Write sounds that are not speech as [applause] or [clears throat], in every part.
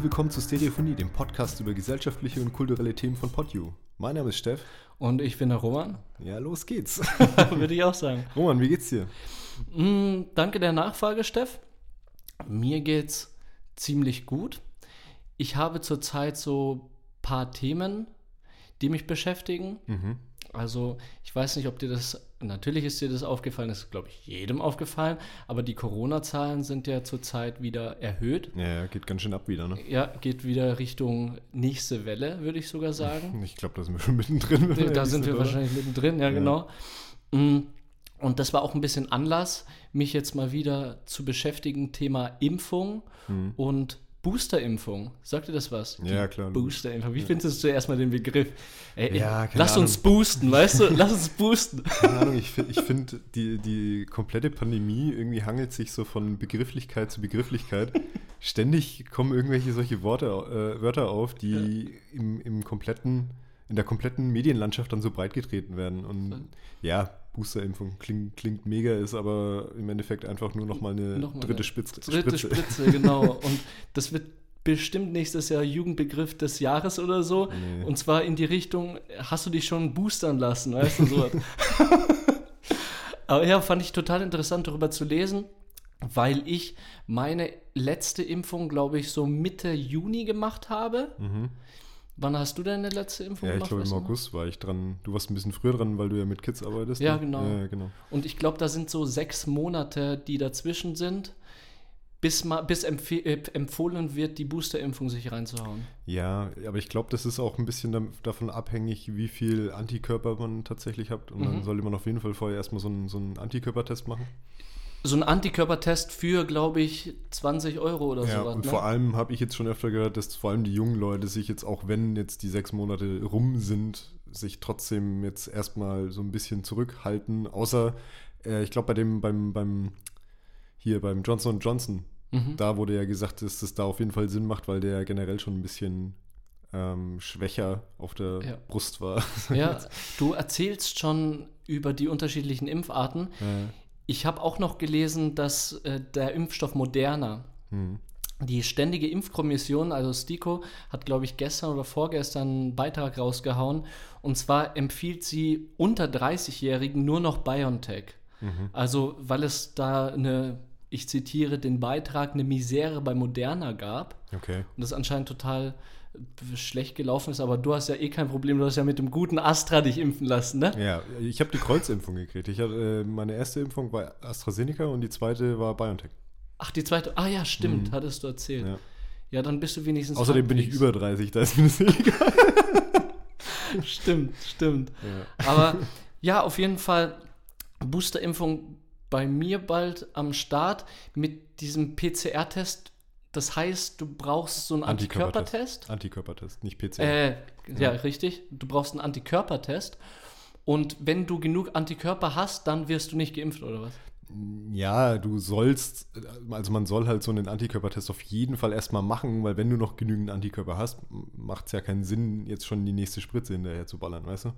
Herzlich willkommen zu Stereophonie, dem Podcast über gesellschaftliche und kulturelle Themen von PodU. Mein Name ist Steff. Und ich bin der Roman. Ja, los geht's. [laughs] Würde ich auch sagen. Roman, wie geht's dir? Mm, danke der Nachfrage, Steff. Mir geht's ziemlich gut. Ich habe zurzeit so ein paar Themen, die mich beschäftigen. Mhm. Also, ich weiß nicht, ob dir das, natürlich ist dir das aufgefallen, das ist, glaube ich, jedem aufgefallen, aber die Corona-Zahlen sind ja zurzeit wieder erhöht. Ja, geht ganz schön ab wieder, ne? Ja, geht wieder Richtung nächste Welle, würde ich sogar sagen. [laughs] Ich glaube, da sind wir schon [laughs] mittendrin. da sind wir oder? wahrscheinlich mittendrin, ja, Ja. genau. Mm, Und das war auch ein bisschen Anlass, mich jetzt mal wieder zu beschäftigen, Thema Impfung Mhm. und Boosterimpfung. Sagt dir das was? Ja, klar. Boosterimpfung. Wie findest du zuerst mal den Begriff? Ey, Ja, keine lass uns boosten, weißt du? Lass uns boosten. [laughs] Keine Ahnung, ich, ich finde, die, die komplette Pandemie irgendwie hangelt sich so von Begrifflichkeit zu Begrifflichkeit. Ständig kommen irgendwelche solche Worte, äh, Wörter auf, die im, im kompletten, in der kompletten Medienlandschaft dann so breit getreten werden. Und ja, Boosterimpfung klingt, klingt mega, ist aber im Endeffekt einfach nur nochmal eine Nochmal dritte eine Spitze. Dritte Spritze, genau. Und das wird bestimmt nächstes Jahr Jugendbegriff des Jahres oder so. Nee. Und zwar in die Richtung, hast du dich schon boostern lassen, weißt du, so. [laughs] Aber ja, fand ich total interessant, darüber zu lesen, weil ich meine letzte Impfung, glaube ich, so Mitte Juni gemacht habe. Mhm. Wann hast du deine letzte Impfung Ja, ich gemacht? glaube weißt im? August war ich dran. Du warst ein bisschen früher dran, weil du ja mit Kids arbeitest. Ja, ne? genau. Ja, genau. Und ich glaube, da sind so sechs Monate, die dazwischen sind, bis, ma, bis empfe äh, empfohlen wird, die Boosterimpfung sich reinzuhauen. Ja, aber ich glaube, das ist auch ein bisschen davon abhängig, wie viel Antikörper man tatsächlich hat. Und dann Mhm. sollte man auf jeden Fall vorher erstmal so einen, so einen Antikörpertest machen. So ein Antikörpertest für, glaube ich, 20 Euro oder Ja, sowas. und ne? vor allem habe ich jetzt schon öfter gehört, dass vor allem die jungen Leute sich jetzt, auch wenn jetzt die sechs Monate rum sind, sich trotzdem jetzt erstmal so ein bisschen zurückhalten. Außer, äh, ich glaube, bei dem, beim, beim, hier beim Johnson Johnson, Mhm. da wurde ja gesagt, dass das da auf jeden Fall Sinn macht, weil der generell schon ein bisschen ähm, schwächer auf der Ja. Brust war. Ja, [laughs] du erzählst schon über die unterschiedlichen Impfarten. Ja. Ich habe auch noch gelesen, dass äh, der Impfstoff Moderna, Hm. die ständige Impfkommission, also STIKO, hat, glaube ich, gestern oder vorgestern einen Beitrag rausgehauen. Und zwar empfiehlt sie unter 30-Jährigen nur noch BioNTech. Mhm. Also, weil es da eine, ich zitiere den Beitrag, eine Misere bei Moderna gab. Okay. Und das anscheinend total schlecht gelaufen ist, aber du hast ja eh kein Problem, du hast ja mit dem guten Astra dich impfen lassen, ne? Ja, ich habe die Kreuzimpfung gekriegt. Ich hatte, äh, meine erste Impfung war AstraZeneca und die zweite war BioNTech. Ach, die zweite, ah ja, stimmt, Mhm. hattest du erzählt. Ja. Ja. dann bist du wenigstens. Außerdem bin ich über 30, da ist mir das egal. [laughs] Stimmt, stimmt. Ja. Aber ja, auf jeden Fall Boosterimpfung bei mir bald am Start mit diesem PCR-Test. Das heißt, du brauchst so einen Antikörpertest. Antikörpertest, nicht PCR. Äh, ja, Ja. richtig. Du brauchst einen Antikörpertest. Und wenn du genug Antikörper hast, dann wirst du nicht geimpft, oder was? Ja, du sollst, also man soll halt so einen Antikörpertest auf jeden Fall erstmal machen, weil wenn du noch genügend Antikörper hast, macht es ja keinen Sinn, jetzt schon die nächste Spritze hinterher zu ballern, weißt du?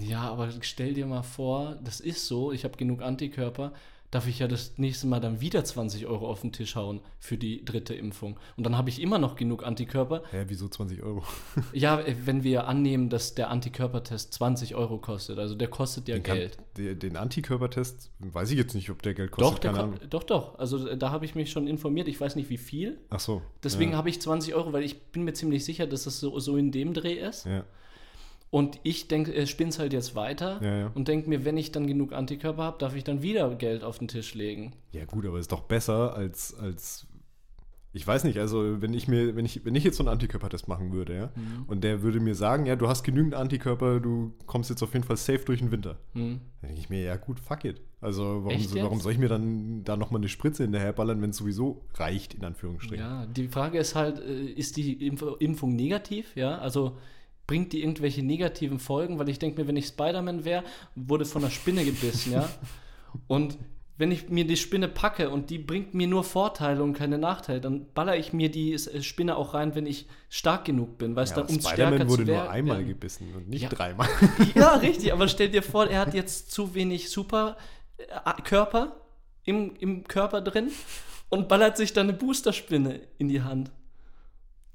Ja, aber stell dir mal vor, das ist so, ich habe genug Antikörper, darf ich ja das nächste Mal dann wieder 20 Euro auf den Tisch hauen für die dritte Impfung. Und dann habe ich immer noch genug Antikörper. Hä, wieso 20 Euro? [laughs] Ja, äh, wenn wir annehmen, dass der Antikörpertest 20 Euro kostet, also der kostet ja Den, kann, Geld. den, den Antikörpertest, weiß ich jetzt nicht, ob der Geld kostet, Doch, der keine Ahnung. doch, doch. Also äh, da habe ich mich schon informiert. Ich weiß nicht, wie viel. Ach so. Deswegen ja. habe ich 20 Euro, weil ich bin mir ziemlich sicher, dass es so, so in dem Dreh ist. Ja, Und ich denke, äh, spinne es halt jetzt weiter ja, ja. und denke mir, wenn ich dann genug Antikörper habe, darf ich dann wieder Geld auf den Tisch legen. Ja, gut, aber ist doch besser als, als. Ich weiß nicht, also wenn ich mir, wenn ich, wenn ich jetzt so einen Antikörpertest machen würde, ja, Mhm. und der würde mir sagen, ja, du hast genügend Antikörper, du kommst jetzt auf jeden Fall safe durch den Winter. Hm. Dann denke ich mir, ja gut, fuck it. Also warum, so, warum soll ich mir dann da nochmal eine Spritze hinterherballern, wenn es sowieso reicht, in Anführungsstrichen? Ja, die Frage ist halt, äh, ist die Impf Impfung negativ? Ja, also bringt die irgendwelche negativen Folgen? Weil ich denke mir, wenn ich Spider-Man wäre, wurde von einer Spinne gebissen, ja. [laughs] Und wenn ich mir die Spinne packe und die bringt mir nur Vorteile und keine Nachteile, dann baller ich mir die äh, Spinne auch rein, wenn ich stark genug bin, weißt Ja, du, um Spider-Man wurde nur einmal werden. gebissen und nicht Ja. dreimal. [laughs] Ja, richtig, aber stell dir vor, er hat jetzt zu wenig Superkörper im, im Körper drin und ballert sich dann eine Boosterspinne in die Hand.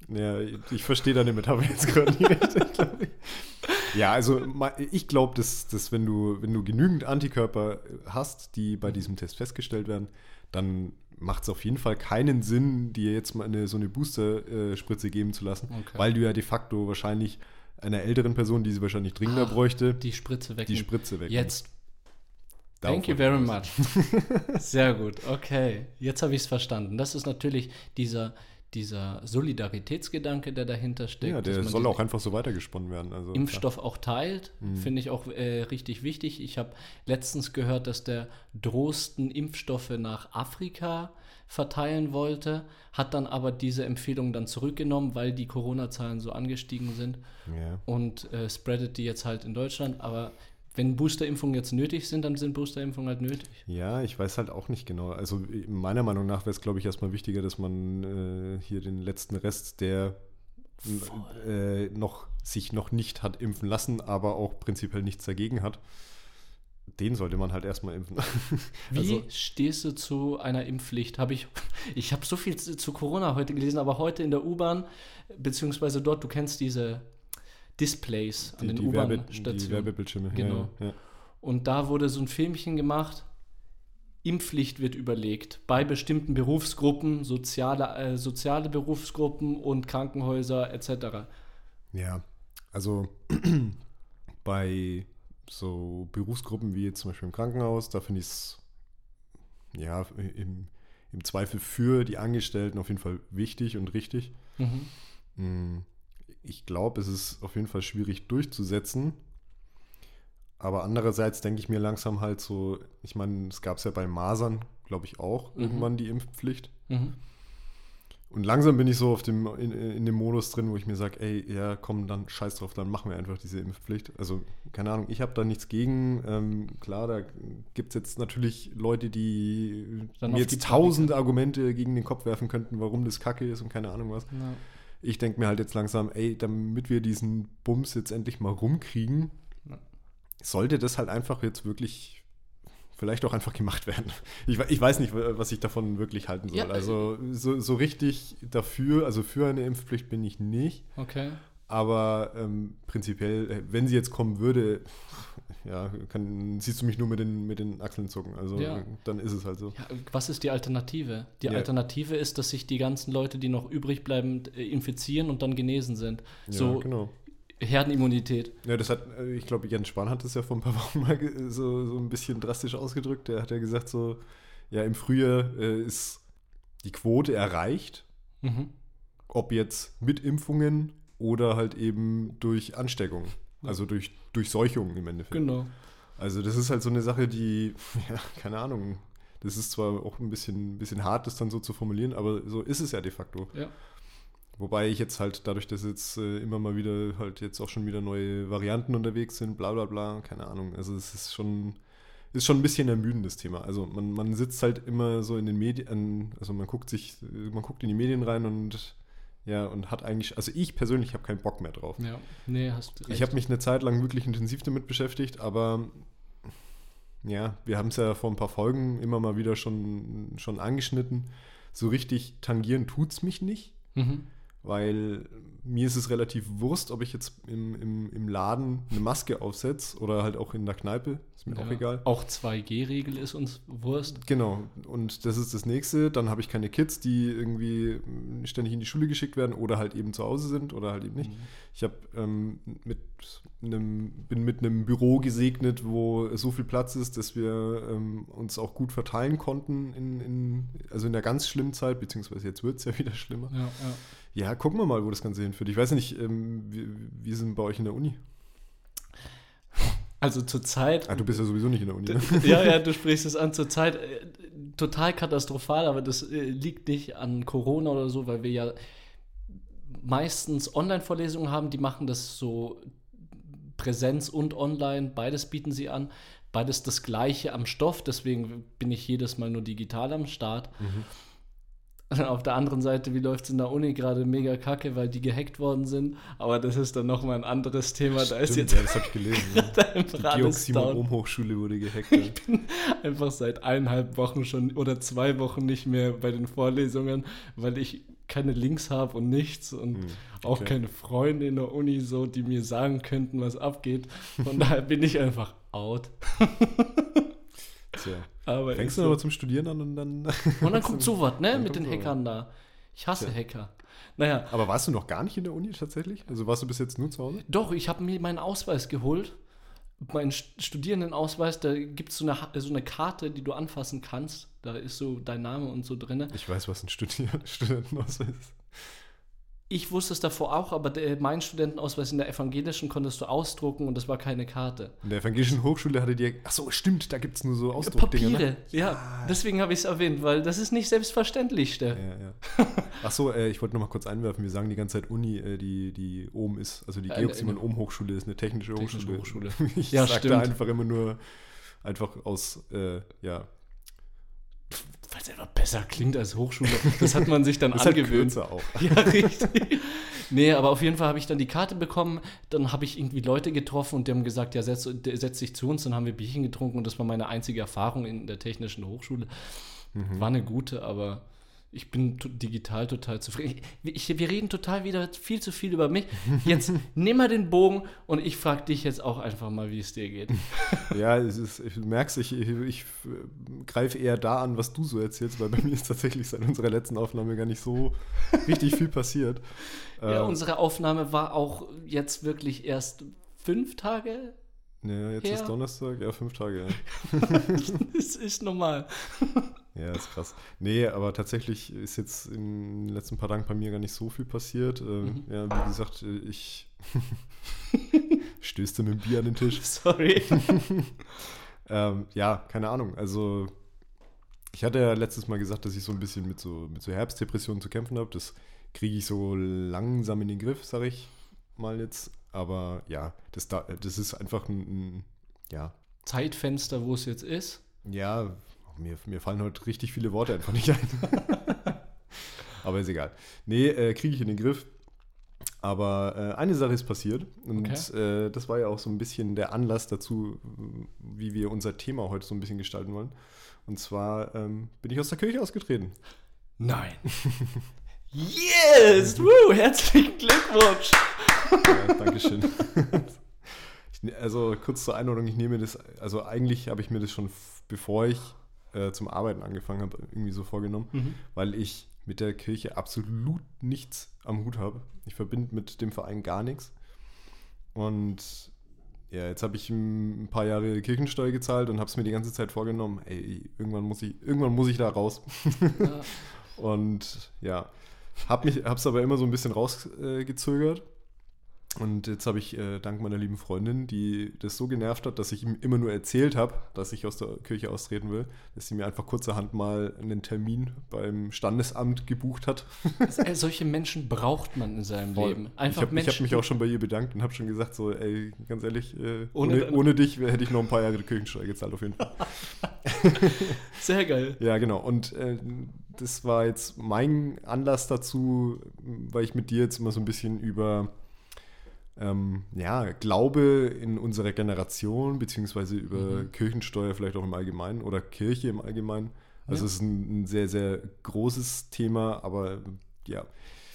Ja, ich verstehe deine Metapher jetzt gerade nicht. [laughs] Ja, also ich glaube, dass, dass wenn, du, wenn du genügend Antikörper hast, die bei diesem Test festgestellt werden, dann macht es auf jeden Fall keinen Sinn, dir jetzt mal eine, so eine Booster-Spritze geben zu lassen, okay. weil du ja de facto wahrscheinlich einer älteren Person, die sie wahrscheinlich dringender ah, bräuchte, die Spritze weg. Die Spritze weg. Jetzt. Thank you very much. Sehr gut, okay. Jetzt habe ich es verstanden. Das ist natürlich dieser, dieser Solidaritätsgedanke, der dahinter steckt. Ja, der soll auch einfach so weitergesponnen werden. Also, Impfstoff klar. auch teilt, mhm. finde ich auch äh, richtig wichtig. Ich habe letztens gehört, dass der Drosten Impfstoffe nach Afrika verteilen wollte, hat dann aber diese Empfehlung dann zurückgenommen, weil die Corona-Zahlen so angestiegen sind ja. und äh, spreadet die jetzt halt in Deutschland. Aber wenn Boosterimpfungen jetzt nötig sind, dann sind Boosterimpfungen halt nötig. Ja, ich weiß halt auch nicht genau. Also meiner Meinung nach wäre es, glaube ich, erstmal wichtiger, dass man äh, hier den letzten Rest, der äh, noch sich noch nicht hat impfen lassen, aber auch prinzipiell nichts dagegen hat, den sollte man halt erstmal impfen. [laughs] Wie also, stehst du zu einer Impfpflicht? Habe ich, [laughs] ich habe so viel zu, zu Corona heute gelesen, aber heute in der U-Bahn, beziehungsweise dort, du kennst diese Displays an die, den U-Bahn-Stationen. Die Werbebildschirme. Genau. Ja, ja. Und da wurde so ein Filmchen gemacht. Impfpflicht wird überlegt bei bestimmten Berufsgruppen, soziale, äh, soziale Berufsgruppen und Krankenhäuser etc. Ja, also [clears throat] bei so Berufsgruppen wie jetzt zum Beispiel im Krankenhaus, da finde ich es ja im, im Zweifel für die Angestellten auf jeden Fall wichtig und richtig. Mhm. Ich glaube, es ist auf jeden Fall schwierig durchzusetzen. Aber andererseits denke ich mir langsam halt so, ich meine, es gab es ja bei Masern, glaube ich, auch mhm. irgendwann die Impfpflicht. Mhm. Und langsam bin ich so auf dem, in, in dem Modus drin, wo ich mir sage, ey, ja, komm, dann scheiß drauf, dann machen wir einfach diese Impfpflicht. Also, keine Ahnung, ich habe da nichts gegen. Ähm, klar, da gibt es jetzt natürlich Leute, die dann mir jetzt tausend Argumente gegen den Kopf werfen könnten, warum das Kacke ist und keine Ahnung was. Ja. Ich denke mir halt jetzt langsam, ey, damit wir diesen Bums jetzt endlich mal rumkriegen, sollte das halt einfach jetzt wirklich vielleicht auch einfach gemacht werden. Ich, ich, weiß nicht, was ich davon wirklich halten soll. Ja, also so, so, richtig dafür, also für eine Impfpflicht bin ich nicht. Okay. Aber ähm, prinzipiell, äh, wenn sie jetzt kommen würde, ja, kann, siehst du mich nur mit den, mit den Achseln zucken. Also ja. dann ist es halt so. Ja, was ist die Alternative? Die ja. Alternative ist, dass sich die ganzen Leute, die noch übrig bleiben, äh, infizieren und dann genesen sind. so genau. Herdenimmunität. Ja, das hat, äh, ich glaube, Jens Spahn hat das ja vor ein paar [laughs] Wochen mal so, so ein bisschen drastisch ausgedrückt. Der hat ja gesagt, so, ja, im Frühjahr äh, ist die Quote erreicht. Mhm. Ob jetzt mit Impfungen oder halt eben durch Ansteckung. Also durch Durchseuchung im Endeffekt. Genau. Also das ist halt so eine Sache, die, [laughs] ja, keine Ahnung, das ist zwar auch ein bisschen, bisschen hart, das dann so zu formulieren, aber so ist es ja de facto. Ja. Wobei ich jetzt halt, dadurch, dass jetzt äh, immer mal wieder halt jetzt auch schon wieder neue Varianten unterwegs sind, bla bla bla, keine Ahnung. Also es ist schon, ist schon ein bisschen ermüdendes Thema. Also man, man sitzt halt immer so in den Medien, also man guckt sich, man guckt in die Medien rein und ja, und hat eigentlich, also ich persönlich habe keinen Bock mehr drauf. Ja, nee, hast recht. Ich habe mich eine Zeit lang wirklich intensiv damit beschäftigt, aber ja, wir haben es ja vor ein paar Folgen immer mal wieder schon, schon angeschnitten. So richtig tangieren tut es mich nicht. Mhm weil mir ist es relativ Wurst, ob ich jetzt im, im, im Laden eine Maske aufsetze oder halt auch in der Kneipe. Ist mir ja, auch egal. Auch 2G-Regel ist uns Wurst. Genau. Und das ist das nächste. Dann habe ich keine Kids, die irgendwie ständig in die Schule geschickt werden oder halt eben zu Hause sind oder halt eben nicht. Mhm. Ich habe ähm, mit einem, bin mit einem Büro gesegnet, wo so viel Platz ist, dass wir ähm, uns auch gut verteilen konnten in, in, also in der ganz schlimmen Zeit, beziehungsweise jetzt wird es ja [laughs] wieder schlimmer. Ja, ja. Ja, gucken wir mal, wo das Ganze hinführt. Ich weiß nicht, ähm, wie, wie sind bei euch in der Uni? Also zurzeit. Ah, du bist ja sowieso nicht in der Uni. Ne? [laughs] Ja, ja, du sprichst es an. Zurzeit äh, total katastrophal, aber das äh, liegt nicht an Corona oder so, weil wir ja meistens Online-Vorlesungen haben, die machen das so Präsenz und Online, beides bieten sie an. Beides das gleiche am Stoff, deswegen bin ich jedes Mal nur digital am Start. Mhm. [laughs] Auf der anderen Seite, wie läuft es in der Uni gerade mega kacke, weil die gehackt worden sind. Aber das ist dann nochmal ein anderes Thema. Da Stimmt, ist jetzt ja, das habe ich gelesen. [laughs] die Dioximom-Hochschule wurde gehackt. Ich bin einfach seit eineinhalb Wochen schon oder zwei Wochen nicht mehr bei den Vorlesungen, weil ich keine Links habe und nichts und Hm, auch okay. keine Freunde in der Uni so, die mir sagen könnten, was abgeht. Von daher bin ich einfach out. [laughs] Tja. Aber Fängst du so. aber zum Studieren an und dann. Und dann kommt [laughs] sowas, ne? Mit den. Hackern da. Ich hasse Tja. Hacker. Naja, Aber warst du noch gar nicht in der Uni tatsächlich? Also warst du bis jetzt nur zu Hause? doch, ich habe mir meinen Ausweis geholt. Meinen St- Studierendenausweis, da gibt es so eine, Ha- so eine Karte, die du anfassen kannst. Da ist so dein Name und so drin. Ich weiß, was ein Studier [laughs] Studentenausweis ist. Ich wusste es davor auch, aber der, mein Studentenausweis in der evangelischen konntest du ausdrucken und das war keine Karte. In der evangelischen Hochschule hatte die. Ach so, stimmt, da gibt es nur so Ausdruckdinger. Papiere, Ne? ja. Deswegen habe ich es erwähnt, weil das ist nicht selbstverständlich, Steff. Ja, ja. Ach so, äh, ich wollte noch mal kurz einwerfen. Wir sagen die ganze Zeit Uni, äh, die, die oben ist. Also die Georg Simon Ohm Hochschule ist eine technische, Technische Hochschule. Hochschule. [laughs] ich Ja, sag stimmt. da einfach immer nur einfach aus, äh, ja. Weil es einfach besser klingt als Hochschule. Das hat man sich dann [laughs] Das halt angewöhnt. kürzer auch. [laughs] Ja, richtig. Nee, aber auf jeden Fall habe ich dann die Karte bekommen. Dann habe ich irgendwie Leute getroffen und die haben gesagt, ja, setz, setz dich zu uns. Dann haben wir Bierchen getrunken und das war meine einzige Erfahrung in der technischen Hochschule. Mhm. War eine gute, aber ich bin digital total zufrieden. Ich, ich, wir reden total wieder viel zu viel über mich. Jetzt [laughs] nimm mal den Bogen und ich frage dich jetzt auch einfach mal, wie es dir geht. [laughs] Ja, es ist, ich merk's, ich, ich, ich äh, greife eher da an, was du so erzählst, weil bei mir ist tatsächlich seit unserer letzten Aufnahme gar nicht so richtig viel passiert. [laughs] Ja, Ähm, unsere Aufnahme war auch jetzt wirklich erst fünf Tage. ja, jetzt her. ist Donnerstag, ja, fünf Tage, ja. Das ist normal. Ja, ist krass. Nee, aber tatsächlich ist jetzt in den letzten paar Tagen bei mir gar nicht so viel passiert. Ähm, Mhm. Ja, wie gesagt, äh, ich [laughs] stößte mit dem Bier an den Tisch. Sorry. [laughs] Ähm, ja, keine Ahnung. Also, ich hatte ja letztes Mal gesagt, dass ich so ein bisschen mit so, mit so Herbstdepressionen zu kämpfen habe. Das kriege ich so langsam in den Griff, sage ich mal jetzt. Aber ja, das, da, das ist einfach ein, ein ja, Zeitfenster, wo es jetzt ist. ja, mir, mir fallen heute richtig viele Worte einfach nicht ein. [laughs] Aber ist egal. Nee, äh, kriege ich in den Griff. Aber äh, eine Sache ist passiert und äh, das war ja auch so ein bisschen der Anlass dazu, wie wir unser Thema heute so ein bisschen gestalten wollen. Und zwar ähm, bin ich aus der Kirche ausgetreten. Nein. yes! Woo, herzlichen Glückwunsch! Ja, Dankeschön. [laughs] Also kurz zur Einordnung, ich nehme das, also eigentlich habe ich mir das schon, bevor ich äh, zum Arbeiten angefangen habe, irgendwie so vorgenommen, Mhm. weil ich mit der Kirche absolut nichts am Hut habe. Ich verbinde mit dem Verein gar nichts. Und ja, jetzt habe ich ein paar Jahre Kirchensteuer gezahlt und habe es mir die ganze Zeit vorgenommen, ey, irgendwann muss ich, irgendwann muss ich da raus. Ja. [laughs] Und ja, habe mich, hab's aber immer so ein bisschen rausgezögert. Und jetzt habe ich äh, dank meiner lieben Freundin, die das so genervt hat, dass ich ihm immer nur erzählt habe, dass ich aus der Kirche austreten will, dass sie mir einfach kurzerhand mal einen Termin beim Standesamt gebucht hat. Äh, Solche Menschen braucht man in seinem Voll. Leben. ich Einfach habe Menschen. hab mich auch schon bei ihr bedankt und habe schon gesagt, so, ey, ganz ehrlich, äh, Ohne- ohne, ohne, dich hätte ich noch ein paar Jahre die Kirchensteuer gezahlt, auf jeden Fall. [laughs] Sehr geil. Ja, genau. Und äh, das war jetzt mein Anlass dazu, weil ich mit dir jetzt immer so ein bisschen über ähm, ja, Glaube in unserer Generation, beziehungsweise über Mhm. Kirchensteuer vielleicht auch im Allgemeinen oder Kirche im Allgemeinen. Also Ja. es ist ein, ein sehr, sehr großes Thema, aber ja.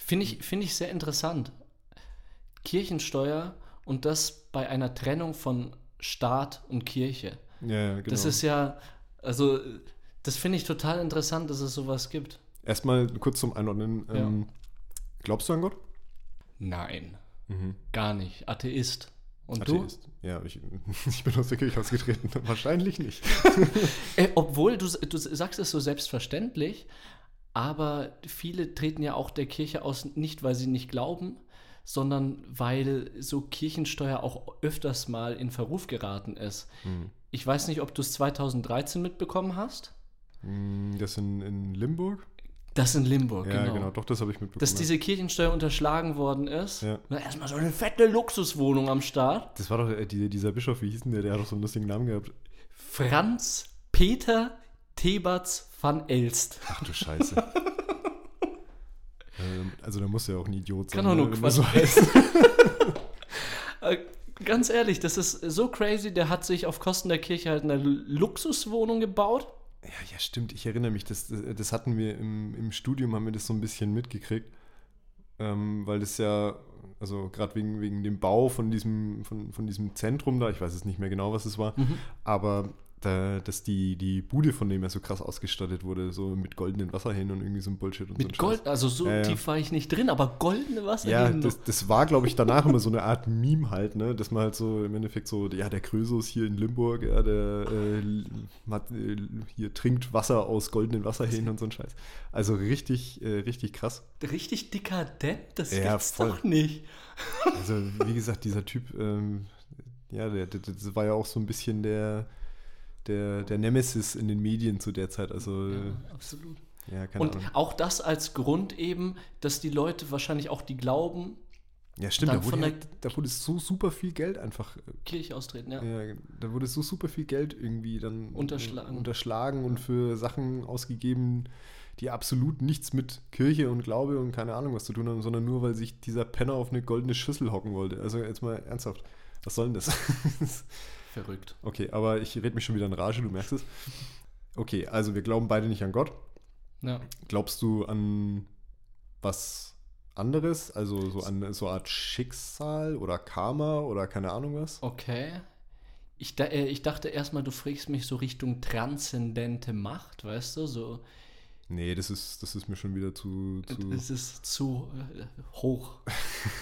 Finde ich, finde ich sehr interessant. Kirchensteuer und das bei einer Trennung von Staat und Kirche. ja ja, genau. Das ist ja, also, das finde ich total interessant, dass es sowas gibt. Erstmal kurz zum Einordnen. Ja. Ähm, glaubst du an Gott? Nein, Mhm. gar nicht. Atheist. Und Atheist. Ja, ich, [laughs] ich bin aus der Kirche ausgetreten. [laughs] Wahrscheinlich nicht. du? [laughs] Äh, obwohl, du, du sagst es so selbstverständlich, aber viele treten ja auch der Kirche aus, nicht weil sie nicht glauben, sondern weil so Kirchensteuer auch öfters mal in Verruf geraten ist. Hm. Ich weiß nicht, ob du es 2013 mitbekommen hast. Mm, Das in, in Limburg? Das in Limburg, Ja, genau. genau. Doch, das habe ich mitbekommen. Dass diese Kirchensteuer unterschlagen worden ist. Ja. Na, erstmal so eine fette Luxuswohnung am Start. Das war doch äh, die, dieser Bischof, wie hieß denn der? Der hat doch so einen lustigen Namen gehabt. Franz Peter Theberts van Elst. Ach du Scheiße. [laughs] ähm, also, da muss ja auch ein Idiot sein. Kann nur ne, der Quatsch so heißt. [laughs] Äh, Ganz ehrlich, das ist so crazy. Der hat sich auf Kosten der Kirche halt eine Luxuswohnung gebaut. Ja, ja, stimmt. Ich erinnere mich. Das, das hatten wir im, im Studium, haben wir das so ein bisschen mitgekriegt. Ähm, weil das ja, also gerade wegen, wegen dem Bau von diesem, von, von diesem Zentrum da, ich weiß es nicht mehr genau, was es war, Mhm. aber da, dass die, die Bude von dem ja so krass ausgestattet wurde, so mit goldenen Wasserhähnen und irgendwie so ein Bullshit und so ein Mit Gold, also so Ja, ja. tief war ich nicht drin, aber goldene Ja, Wasserhähne. das, das war, glaube ich, danach immer so eine Art Meme halt, ne? Dass man halt so im Endeffekt so, ja, der Krösus hier in Limburg, ja, der äh, hat, äh, hier trinkt Wasser aus goldenen Wasserhähnen und so ein Scheiß. Also richtig, äh, richtig krass. Richtig dekadent, das Ja, gibt's voll. doch nicht. Also, wie gesagt, dieser Typ, ähm, ja, der, der, das war ja auch so ein bisschen der, der, der Nemesis in den Medien zu der Zeit. Also, Ja, absolut. ja, Und Ahnung. auch das als Grund eben, dass die Leute wahrscheinlich auch die glauben, Ja, stimmt, da wurde, von der- da wurde so super viel Geld einfach äh, Kirche austreten, ja. Ja, da wurde so super viel Geld irgendwie dann Unterschlagen. unterschlagen und für Sachen ausgegeben, die absolut nichts mit Kirche und Glaube und keine Ahnung was zu tun haben, sondern nur, weil sich dieser Penner auf eine goldene Schüssel hocken wollte. Also jetzt mal ernsthaft, was soll denn das? [laughs] Verrückt. okay, aber ich rede mich schon wieder in Rage, du merkst es. Okay, also wir glauben beide nicht an Gott. Ja. Glaubst du an was anderes? Also so an so eine Art Schicksal oder Karma oder keine Ahnung was? Okay. Ich, da, äh, ich dachte erstmal, du fragst mich so Richtung transzendente Macht, weißt du? So, Nee, das ist, das ist mir schon wieder zu. zu es ist zu äh, hoch.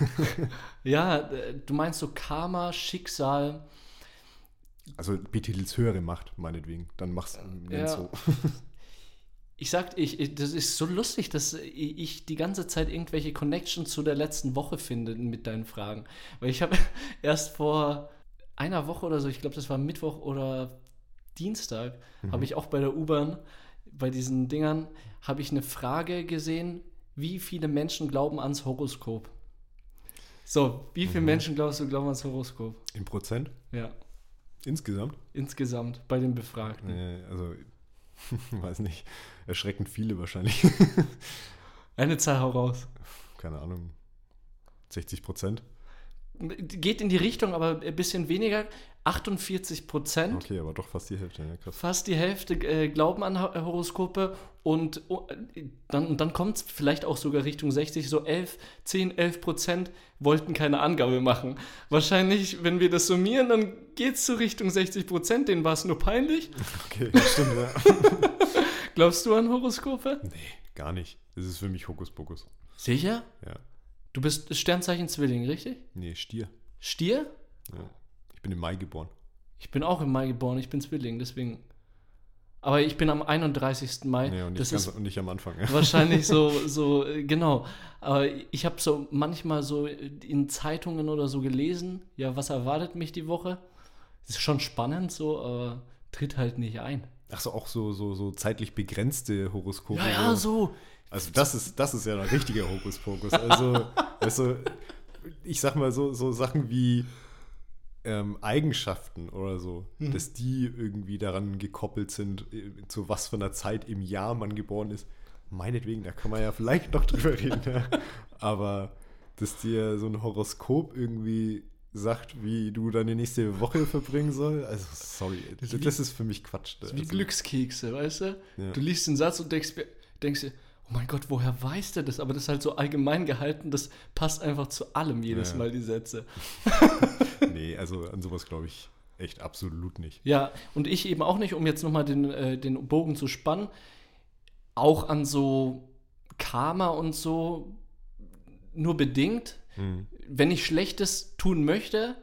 [laughs] ja, äh, du meinst so Karma, Schicksal. Also betitelst höhere Macht, meinetwegen. Dann mach's Ja. so. Ich sag, ich, ich- das ist so lustig, dass ich die ganze Zeit irgendwelche Connections zu der letzten Woche finde mit deinen Fragen. Weil ich habe [laughs] erst vor einer Woche oder so, ich glaube, das war Mittwoch oder Dienstag, habe ich auch bei der U-Bahn, bei diesen Dingern, habe ich eine Frage gesehen, wie viele Menschen glauben ans Horoskop? So, wie viele Menschen glaubst du glauben ans Horoskop? Im Prozent? Ja, Insgesamt? insgesamt bei den Befragten. Äh, also, [laughs] weiß nicht. Erschreckend viele wahrscheinlich. Eine Zahl hau raus. Keine Ahnung. 60 Prozent? Geht in die Richtung, aber ein bisschen weniger. 48 Prozent, Okay, aber doch fast die Hälfte. Ja, fast die Hälfte äh, glauben an Ho- Horoskope und oh, dann, dann kommt es vielleicht auch sogar Richtung 60, so 11, 10, 11 Prozent wollten keine Angabe machen. Wahrscheinlich, wenn wir das summieren, dann geht es so Richtung 60 Prozent, denen war es nur peinlich. [laughs] Okay, stimmt, ja. [laughs] Glaubst du an Horoskope? nee, gar nicht. Das ist für mich Hokuspokus. Sicher? Ja. Du bist Sternzeichen Zwilling, richtig? Nee, Stier. Stier? Ja. Ich bin im Mai geboren. Ich bin auch im Mai geboren, ich bin Zwilling, deswegen. Aber ich bin am 31. Mai. Nee, und nicht, das ganz, ist und nicht am Anfang. Ja. wahrscheinlich so, [laughs] so, äh, genau. Aber ich habe so manchmal so in Zeitungen oder so gelesen, ja, was erwartet mich die Woche? Ist schon spannend so, aber tritt halt nicht ein. Achso, auch so, so, so zeitlich begrenzte Horoskope. Ja, ja, so. Also das ist, das ist ja ein richtiger Hokuspokus. Also, du, [laughs] ich sag mal so, so Sachen wie ähm, Eigenschaften oder so, Mhm. dass die irgendwie daran gekoppelt sind, äh, zu was für einer Zeit im Jahr man geboren ist. Meinetwegen, da kann man ja vielleicht noch [laughs] drüber reden. Ja. Aber dass dir so ein Horoskop irgendwie sagt, wie du deine nächste Woche verbringen soll, also sorry, das, das ist für mich Quatsch. Das ist wie Also, Glückskekse, weißt du? Ja. Du liest den Satz und denkst, denkst dir, oh mein Gott, woher weiß der das? Aber das ist halt so allgemein gehalten, das passt einfach zu allem jedes Ja. Mal, die Sätze. [laughs] Nee, also an sowas glaube ich echt absolut nicht. Ja, und ich eben auch nicht, um jetzt nochmal den, äh, den Bogen zu spannen, auch an so Karma und so nur bedingt. Mhm. Wenn ich Schlechtes tun möchte,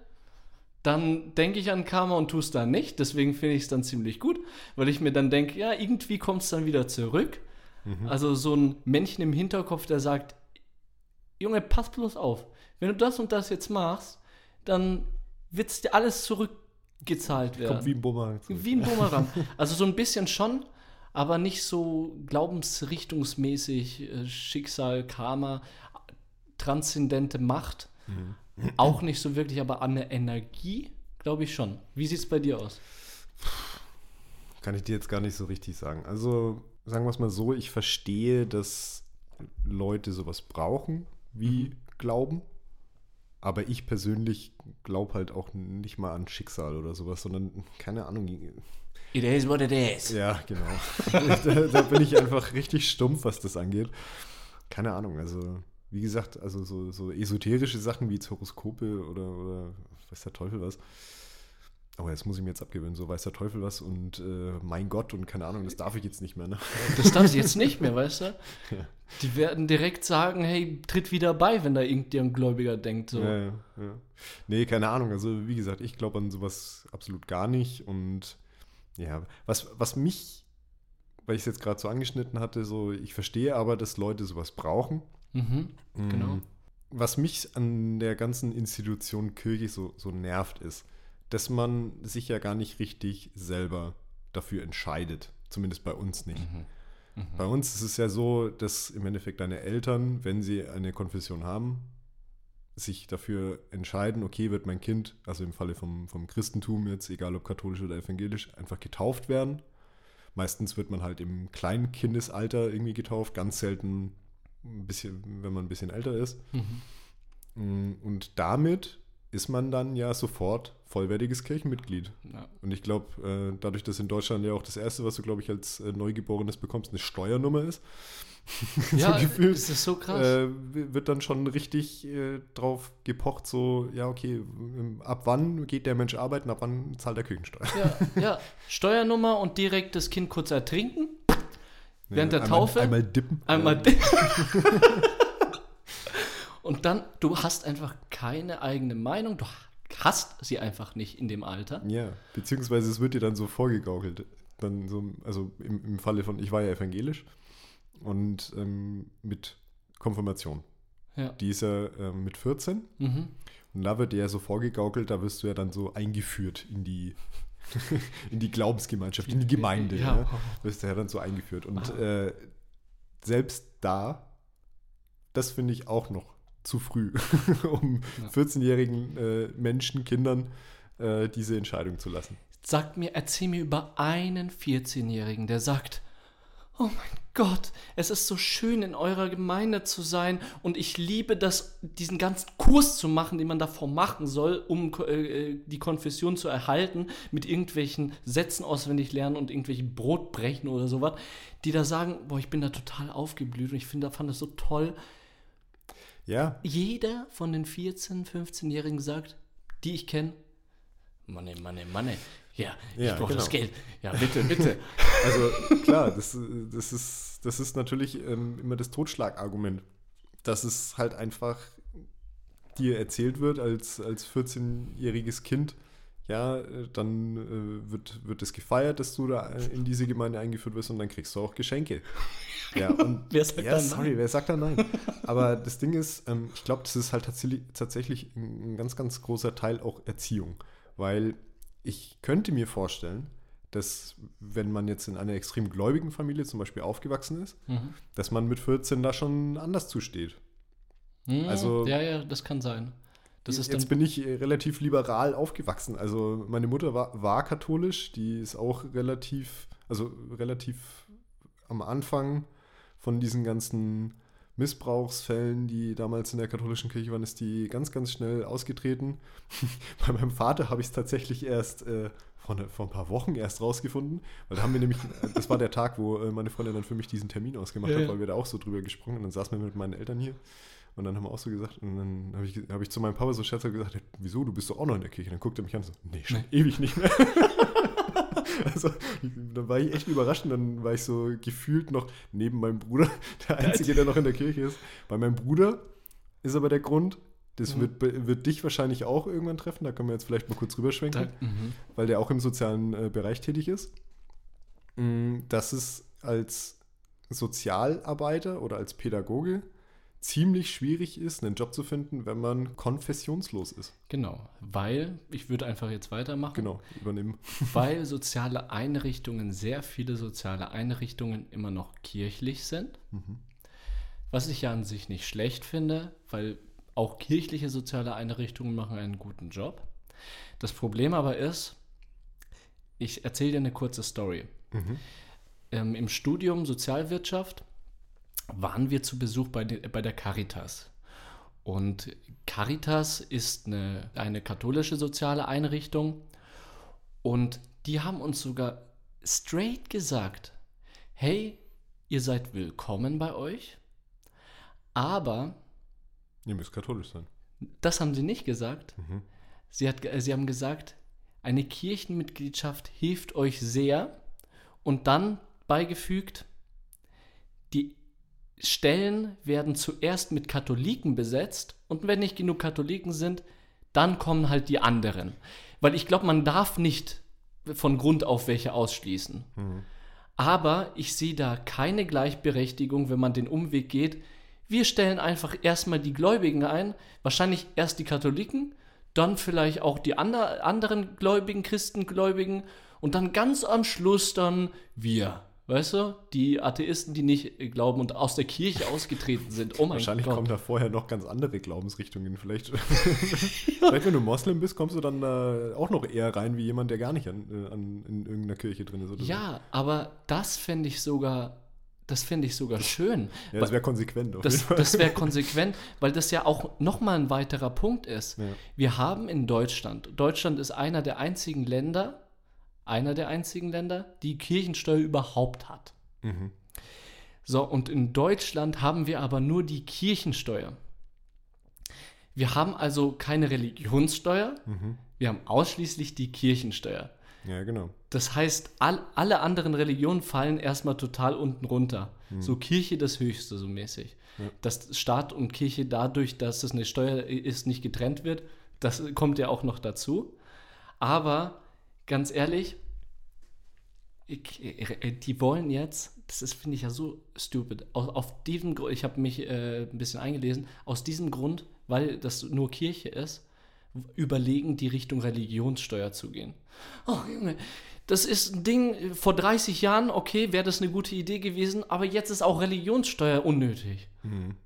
dann denke ich an Karma und tue es dann nicht. Deswegen finde ich es dann ziemlich gut, weil ich mir dann denke, ja, irgendwie kommt es dann wieder zurück. Mhm. Also so ein Männchen im Hinterkopf, der sagt, Junge, pass bloß auf. Wenn du das und das jetzt machst, dann wird es dir alles zurückgezahlt werden. Kommt wie ein Bumerang zurück. Wie ein [laughs] Bumerang. Also so ein bisschen schon, aber nicht so glaubensrichtungsmäßig äh, Schicksal, Karma, transzendente Macht. Mhm. Auch nicht so wirklich, aber an der Energie glaube ich schon. Wie sieht es bei dir aus? Kann ich dir jetzt gar nicht so richtig sagen. Also, sagen wir es mal so, ich verstehe, dass Leute sowas brauchen, wie Glauben. Aber ich persönlich glaube halt auch nicht mal an Schicksal oder sowas, sondern, keine Ahnung, It is what it is. Ja, genau. [laughs] da, da bin ich einfach richtig stumpf, was das angeht. Keine Ahnung, also wie gesagt, also so, so esoterische Sachen wie Horoskope oder, oder weiß der Teufel was. Aber jetzt muss ich mir jetzt abgewöhnen, so weiß der Teufel was und äh, mein Gott und keine Ahnung, das darf ich jetzt nicht mehr. Ne? Das darf sie jetzt nicht mehr, weißt du? [laughs] Ja. Die werden direkt sagen, hey, tritt wieder bei, wenn da irgendein Gläubiger denkt. So. Ja, ja, ja. Nee, keine Ahnung. Also wie gesagt, ich glaube an sowas absolut gar nicht. Und ja, was, was mich, weil ich es jetzt gerade so angeschnitten hatte, so, ich verstehe aber, dass Leute sowas brauchen. Mhm, genau. Mm. Was mich an der ganzen Institution Kirche so, so nervt, ist, dass man sich ja gar nicht richtig selber dafür entscheidet. Zumindest bei uns nicht. Mhm. Mhm. Bei uns ist es ja so, dass im Endeffekt deine Eltern, wenn sie eine Konfession haben, sich dafür entscheiden, okay, wird mein Kind, also im Falle vom, vom Christentum jetzt, egal ob katholisch oder evangelisch, einfach getauft werden. Meistens wird man halt im kleinen Kindesalter irgendwie getauft, ganz selten ein bisschen, wenn man ein bisschen älter ist. Mhm. Und damit ist man dann ja sofort vollwertiges Kirchenmitglied. Ja. Und ich glaube, äh, dadurch, dass in Deutschland ja auch das Erste, was du, glaube ich, als äh, Neugeborenes bekommst, eine Steuernummer ist, [laughs] Ja, so das ist so krass. äh, wird dann schon richtig äh, drauf gepocht, so, ja, okay, ähm, ab wann geht der Mensch arbeiten, ab wann zahlt er Kirchensteuer? ja, ja, Steuernummer und direkt das Kind kurz ertrinken. Während der einmal, Taufe? Einmal dippen. Einmal. [laughs] und dann, du hast einfach keine eigene Meinung. Du hast sie einfach nicht in dem Alter. Ja, beziehungsweise es wird dir dann so vorgegaukelt. Dann so, also im, im Falle von, ich war ja evangelisch und ähm, mit Konfirmation. Ja. Die ist ja ähm, mit 14 Mhm. und da wird dir ja so vorgegaukelt, da wirst du ja dann so eingeführt in die, [laughs] in die Glaubensgemeinschaft, in die Gemeinde. Ja. Ja. Wirst du ja dann so eingeführt. Und äh, selbst da, das finde ich auch noch zu früh, [laughs] um Ja. 14-jährigen äh, Menschen, Kindern äh, diese Entscheidung zu lassen. Sag mir, erzähl mir über einen 14-Jährigen, der sagt, oh mein Gott, es ist so schön in eurer Gemeinde zu sein und ich liebe das, diesen ganzen Kurs zu machen, den man davor machen soll, um äh, die Konfession zu erhalten, mit irgendwelchen Sätzen auswendig lernen und irgendwelchen Brotbrechen oder sowas, die da sagen, boah, ich bin da total aufgeblüht und ich finde, fand das so toll. Ja, Jeder von den 14-, 15-Jährigen sagt, die ich kenne, Manne, Manne, Manne. Ja, ich Ja, brauche genau. das Geld. Ja, [laughs] bitte, bitte. Also klar, das, das, ist, das ist natürlich ähm, immer das Totschlagargument, dass es halt einfach dir erzählt wird als, als 14-jähriges Kind, ja, äh, dann äh, wird, wird es gefeiert, dass du da äh, in diese Gemeinde eingeführt wirst und dann kriegst du auch Geschenke. [laughs] Ja, und Wer sagt ja, dann sorry, nein? wer sagt da nein? Aber das Ding ist, ähm, ich glaube, das ist halt tatsächlich, ein ganz, ganz großer Teil auch Erziehung. Weil ich könnte mir vorstellen, dass wenn man jetzt in einer extrem gläubigen Familie zum Beispiel aufgewachsen ist, Mhm. dass man mit 14 da schon anders zusteht. Hm, Also- ja, ja, das kann sein. Das ist Jetzt bin ich äh, relativ liberal aufgewachsen. Also meine Mutter war, war katholisch, die ist auch relativ, also relativ am Anfang von diesen ganzen Missbrauchsfällen, die damals in der katholischen Kirche waren, ist die ganz, ganz schnell ausgetreten. [laughs] Bei meinem Vater habe ich es tatsächlich erst äh, vor, ne, vor ein paar Wochen erst rausgefunden, weil da haben wir nämlich, [laughs] das war der Tag, wo äh, meine Freundin dann für mich diesen Termin ausgemacht Ja, hat, weil wir da auch so drüber gesprungen und dann saßen wir mit meinen Eltern hier und dann haben wir auch so gesagt, und dann habe ich, hab ich zu meinem Papa so scherzhaft gesagt, wieso, du bist doch auch noch in der Kirche. Dann guckt er mich an und so, nee, schon ewig nicht mehr. [laughs] also, dann war ich echt überrascht und dann war ich so gefühlt noch neben meinem Bruder, [laughs] der Einzige, der noch in der Kirche ist. Bei meinem Bruder ist aber der Grund, das Mhm. wird, wird dich wahrscheinlich auch irgendwann treffen, da können wir jetzt vielleicht mal kurz rüberschwenken da, mhm. weil der auch im sozialen äh, Bereich tätig ist, mh, dass es als Sozialarbeiter oder als Pädagoge ziemlich schwierig ist, einen Job zu finden, wenn man konfessionslos ist. Genau, weil, ich würde einfach jetzt weitermachen, Genau, übernehmen. [laughs] weil soziale Einrichtungen, sehr viele soziale Einrichtungen immer noch kirchlich sind, Mhm. was ich ja an sich nicht schlecht finde, weil auch kirchliche soziale Einrichtungen machen einen guten Job. Das Problem aber ist, ich erzähle dir eine kurze Story. Mhm. ähm, im Studium Sozialwirtschaft waren wir zu Besuch bei, de, bei der Caritas. Und Caritas ist eine, eine katholische soziale Einrichtung und die haben uns sogar straight gesagt, hey, ihr seid willkommen bei euch, aber Ihr müsst katholisch sein. das haben sie nicht gesagt. Mhm. Sie, hat, ge- sie haben gesagt, eine Kirchenmitgliedschaft hilft euch sehr und dann beigefügt, die Stellen werden zuerst mit Katholiken besetzt und wenn nicht genug Katholiken sind, dann kommen halt die anderen. Weil ich glaube, man darf nicht von Grund auf welche ausschließen. Aber ich sehe da keine Gleichberechtigung, wenn man den Umweg geht. Wir stellen einfach erstmal die Gläubigen ein, wahrscheinlich erst die Katholiken, dann vielleicht auch die ander, anderen Gläubigen, Christengläubigen und dann ganz am Schluss dann wir. Weißt du, die Atheisten, die nicht glauben und aus der Kirche ausgetreten sind. Oh mein Wahrscheinlich Gott. kommen da vorher noch ganz andere Glaubensrichtungen. Vielleicht, [laughs] vielleicht wenn du Moslem bist, kommst du dann äh, auch noch eher rein wie jemand, der gar nicht an, äh, an, in irgendeiner Kirche drin ist. Oder Ja, aber das fände ich sogar, das fände ich sogar schön. so. [laughs] ja das wäre konsequent. Das, das wäre konsequent, weil das ja auch nochmal ein weiterer Punkt ist. Ja. Wir haben in Deutschland, Deutschland ist einer der einzigen Länder, einer der einzigen Länder, die Kirchensteuer überhaupt hat. Mhm. So, und in Deutschland haben wir aber nur die Kirchensteuer. Wir haben also keine Religionssteuer, Mhm. wir haben ausschließlich die Kirchensteuer. Ja, genau. Das heißt, all, alle anderen Religionen fallen erstmal total unten runter. So Kirche das Höchste, so mäßig. Ja. Dass Staat und Kirche dadurch, dass es eine Steuer ist, nicht getrennt wird, das kommt ja auch noch dazu. Aber ganz ehrlich, ich, die wollen jetzt, das ist, finde ich ja so stupid, auf, auf diesem Grund, ich habe mich äh, ein bisschen eingelesen, aus diesem Grund, weil das nur Kirche ist, überlegen, die Richtung Religionssteuer zu gehen. Oh, Junge, das ist ein Ding, vor 30 Jahren, okay, wäre das eine gute Idee gewesen, aber jetzt ist auch Religionssteuer unnötig. Mhm.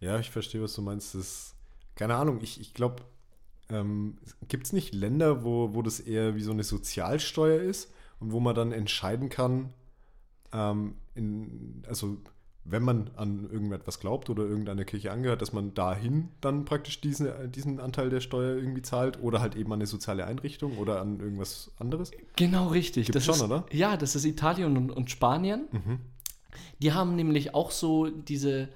Ja, ich verstehe, was du meinst. Das, keine Ahnung, ich, ich glaube, ähm, gibt es nicht Länder, wo, wo das eher wie so eine Sozialsteuer ist und wo man dann entscheiden kann, ähm, in, also wenn man an irgendetwas glaubt oder irgendeiner Kirche angehört, dass man dahin dann praktisch diesen, diesen Anteil der Steuer irgendwie zahlt oder halt eben an eine soziale Einrichtung oder an irgendwas anderes? Genau richtig. Gibt's das schon, ist, oder? Ja, das ist Italien und, und Spanien. Mhm. Die haben nämlich auch so diese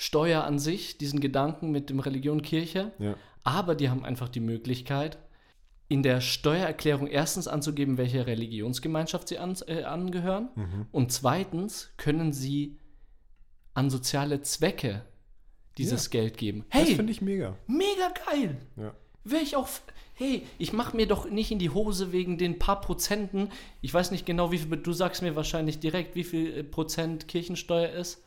Steuer an sich, diesen Gedanken mit dem Religion Kirche. Ja. Aber die haben einfach die Möglichkeit, in der Steuererklärung erstens anzugeben, welche Religionsgemeinschaft sie an, äh, angehören. Mhm. Und zweitens können sie an soziale Zwecke dieses Geld geben. Das Hey, finde ich mega. mega geil! Ja. Wäre ich auch. Hey, ich mache mir doch nicht in die Hose wegen den paar Prozenten. Ich weiß nicht genau, wie viel. Du sagst mir wahrscheinlich direkt, wie viel äh, Prozent Kirchensteuer ist.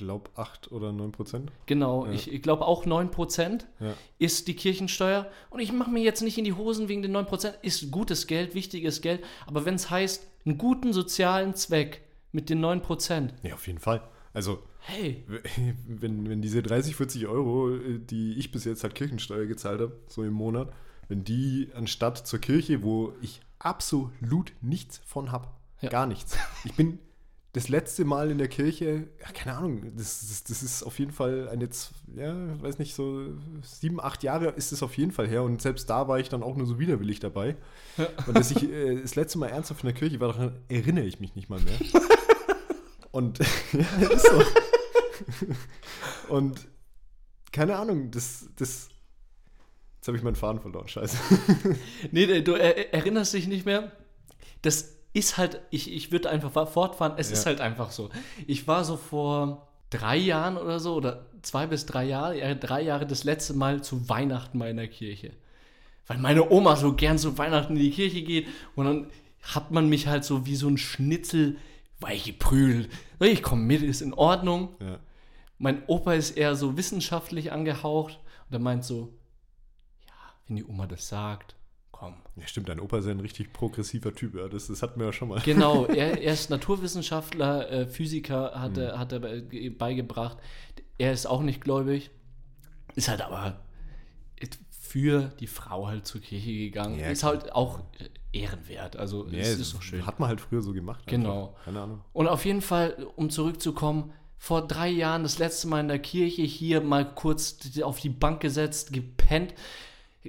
Ich glaube 8 oder 9 Prozent. Genau, Ja. ich, ich glaube auch 9% Ja. ist die Kirchensteuer. Und ich mache mir jetzt nicht in die Hosen wegen den 9%. Ist gutes Geld, wichtiges Geld. Aber wenn es heißt, einen guten sozialen Zweck mit den 9%, Ja, auf jeden Fall. Also, hey, [laughs] wenn, wenn diese 30, 40 Euro, äh, die ich bis jetzt halt Kirchensteuer gezahlt habe, so im Monat, wenn die anstatt zur Kirche, wo ich absolut nichts von habe, Ja. gar nichts. Ich bin das letzte Mal in der Kirche, ja, keine Ahnung, das, das, das ist auf jeden Fall ein jetzt, ja, weiß nicht, so sieben, acht Jahre ist es auf jeden Fall her und selbst da war ich dann auch nur so widerwillig dabei. Und dass ich äh, das letzte Mal ernsthaft in der Kirche war, daran erinnere ich mich nicht mal mehr. [laughs] Und ja, [laughs] ist so. Und keine Ahnung, das, das. Jetzt habe ich meinen Faden verloren, scheiße. nee, du er, erinnerst dich nicht mehr? Das ist halt, ich, ich würde einfach fortfahren, es Ja. ist halt einfach so. Ich war so vor drei Jahren oder so, oder zwei bis drei Jahre, ja, drei Jahre das letzte Mal zu Weihnachten mal in der Kirche. Weil meine Oma so gern zu Weihnachten in die Kirche geht und dann hat man mich halt so wie so ein Schnitzel weichgeprügelt. Ich komme mit, ist in Ordnung. Ja. Mein Opa ist eher so wissenschaftlich angehaucht und er meint so, ja, wenn die Oma das sagt, komm. ja, stimmt, dein Opa ist ja ein richtig progressiver Typ, ja. Das, das hatten wir ja schon mal. Genau, er, [laughs] er ist Naturwissenschaftler, äh, Physiker, hat, er, hat er bei- beigebracht. Er ist auch nicht gläubig, ist halt aber für die Frau halt zur Kirche gegangen. Ja, ist halt auch äh, ehrenwert, also Ja, es ist doch schön. Hat man halt früher so gemacht. Genau. Einfach. Keine Ahnung. Und auf jeden Fall, um zurückzukommen, vor drei Jahren das letzte Mal in der Kirche hier mal kurz auf die Bank gesetzt, gepennt.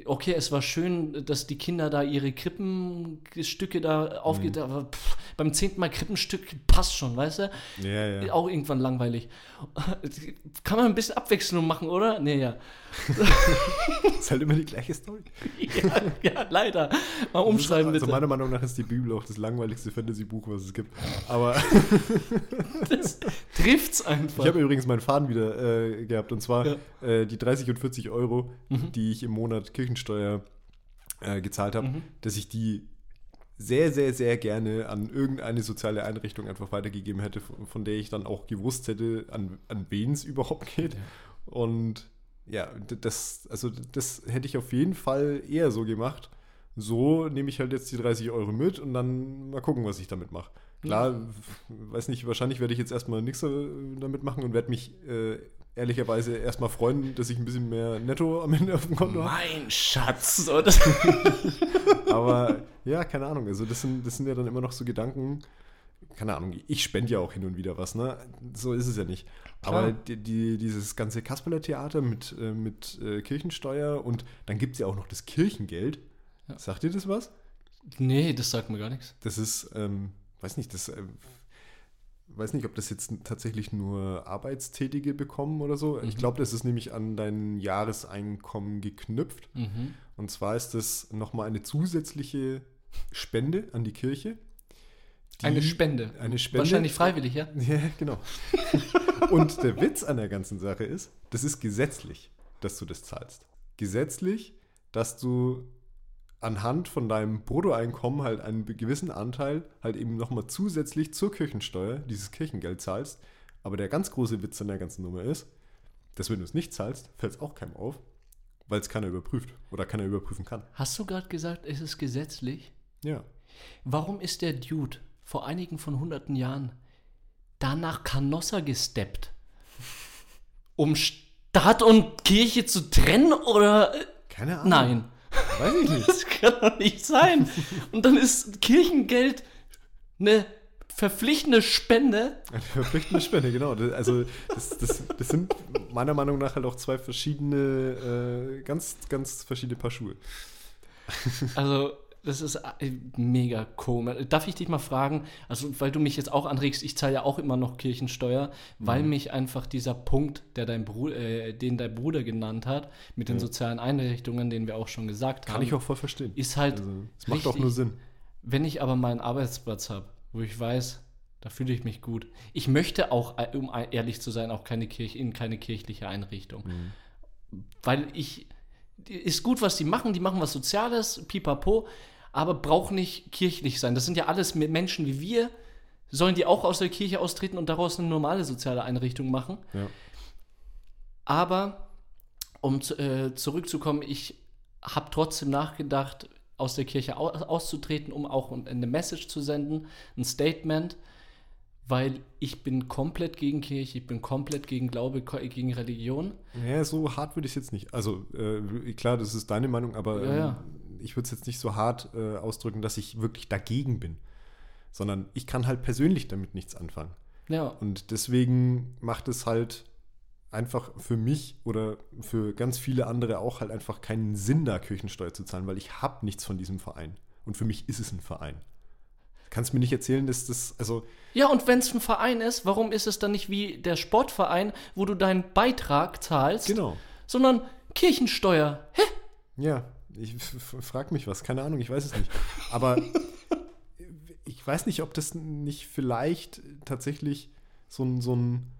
Okay, es war schön, dass die Kinder da ihre Krippenstücke da aufgeht, Mhm. aber pff, beim zehnten Mal Krippenstück passt schon, weißt du? Ja, ja. Auch irgendwann langweilig. [laughs] Kann man ein bisschen Abwechslung machen, oder? Nee, ja. [laughs] ist halt immer die gleiche Story. Ja, [laughs] ja leider. Mal umschreiben also bitte. meiner Meinung nach ist die Bibel auch das langweiligste Fantasy-Buch, was es gibt. Aber [laughs] Das trifft's einfach. ich habe übrigens meinen Faden wieder äh, gehabt. Und zwar Ja. äh, die 30 und 40 Euro, Mhm. die ich im Monat Kirchensteuer äh, gezahlt habe, Mhm. dass ich die sehr, sehr, sehr gerne an irgendeine soziale Einrichtung einfach weitergegeben hätte, von, von der ich dann auch gewusst hätte, an, an wen es überhaupt geht. Und ja, das, also das hätte ich auf jeden Fall eher so gemacht. So nehme ich halt jetzt die 30 Euro mit und dann mal gucken, was ich damit mache. Klar, weiß nicht, wahrscheinlich werde ich jetzt erstmal nichts äh, damit machen und werde mich äh, ehrlicherweise erstmal freuen, dass ich ein bisschen mehr netto am Ende auf dem Konto habe. mein Schatz. [laughs] Aber ja, keine Ahnung. Also das sind, das sind ja dann immer noch so Gedanken. Keine Ahnung, ich spende ja auch hin und wieder was, ne? So ist es ja nicht. Klar. Aber die, die, dieses ganze Kasperler-Theater mit, äh, mit äh, Kirchensteuer und dann gibt es ja auch noch das Kirchengeld. Ja. Sagt ihr das was? nee, das sagt mir gar nichts. Das ist, ähm, weiß nicht, das äh, weiß nicht, ob das jetzt tatsächlich nur Arbeitstätige bekommen oder so. Ich Mhm. glaube, das ist nämlich an dein Jahreseinkommen geknüpft. Mhm. Und zwar ist das nochmal eine zusätzliche Spende an die Kirche. Die- Eine Spende. Eine Spende. Wahrscheinlich freiwillig, ja? [laughs] Ja, genau. [laughs] Und der Witz an der ganzen Sache ist, das ist gesetzlich, dass du das zahlst. Gesetzlich, dass du anhand von deinem Bruttoeinkommen halt einen gewissen Anteil halt eben nochmal zusätzlich zur Kirchensteuer dieses Kirchengeld zahlst. Aber der ganz große Witz an der ganzen Nummer ist, dass wenn du es nicht zahlst, fällt es auch keinem auf, weil es keiner überprüft oder keiner überprüfen kann. Hast du gerade gesagt, es ist gesetzlich? Ja. Warum ist der Dude vor einigen von hunderten Jahren danach Canossa gesteppt? Um Staat und Kirche zu trennen oder? äh, Keine Ahnung. Nein. Weiß ich nicht. [laughs] Das kann doch nicht sein. Und dann ist Kirchengeld eine verpflichtende Spende. Eine verpflichtende Spende, genau. Das, also das, das, das sind meiner Meinung nach halt auch zwei verschiedene, äh, ganz, ganz verschiedene Paar Schuhe. Also, das ist äh, mega komisch. Darf ich dich mal fragen, also weil du mich jetzt auch anregst, ich zahle ja auch immer noch Kirchensteuer, Mhm. weil mich einfach dieser Punkt, der dein Bruder, äh, den dein Bruder genannt hat, mit den Ja. sozialen Einrichtungen, den wir auch schon gesagt Kann haben, ich auch voll verstehen. ist halt, Also, es macht auch nur Sinn. wenn ich aber mal einen Arbeitsplatz habe, wo ich weiß, da fühle ich mich gut. Ich möchte auch, äh, um ehrlich zu sein, auch keine Kirche, in keine kirchliche Einrichtung. Mhm. Weil ich, ist gut, was die machen, die machen was Soziales, pipapo, aber braucht nicht kirchlich sein. Das sind ja alles Menschen wie wir. Sollen die auch aus der Kirche austreten und daraus eine normale soziale Einrichtung machen? Ja. Aber um äh, zurückzukommen, ich habe trotzdem nachgedacht, aus der Kirche au auszutreten, um auch eine Message zu senden, ein Statement, weil ich bin komplett gegen Kirche, ich bin komplett gegen Glaube, gegen Religion. ja, so hart würde ich es jetzt nicht. Also, äh, klar, das ist deine Meinung, aber Ja, ja. Ähm, ich würde es jetzt nicht so hart äh, ausdrücken, dass ich wirklich dagegen bin. Sondern ich kann halt persönlich damit nichts anfangen. Ja, Und deswegen macht es halt einfach für mich oder für ganz viele andere auch halt einfach keinen Sinn, da Kirchensteuer zu zahlen, weil ich habe nichts von diesem Verein. Und für mich ist es ein Verein. Kannst mir nicht erzählen, dass das, also, ja und wenn es ein Verein ist, warum ist es dann nicht wie der Sportverein, wo du deinen Beitrag zahlst, genau. sondern Kirchensteuer? Hä? Ja, ich frage mich was, keine Ahnung, ich weiß es nicht. Aber [laughs] ich weiß nicht, ob das nicht vielleicht tatsächlich so ein, so ein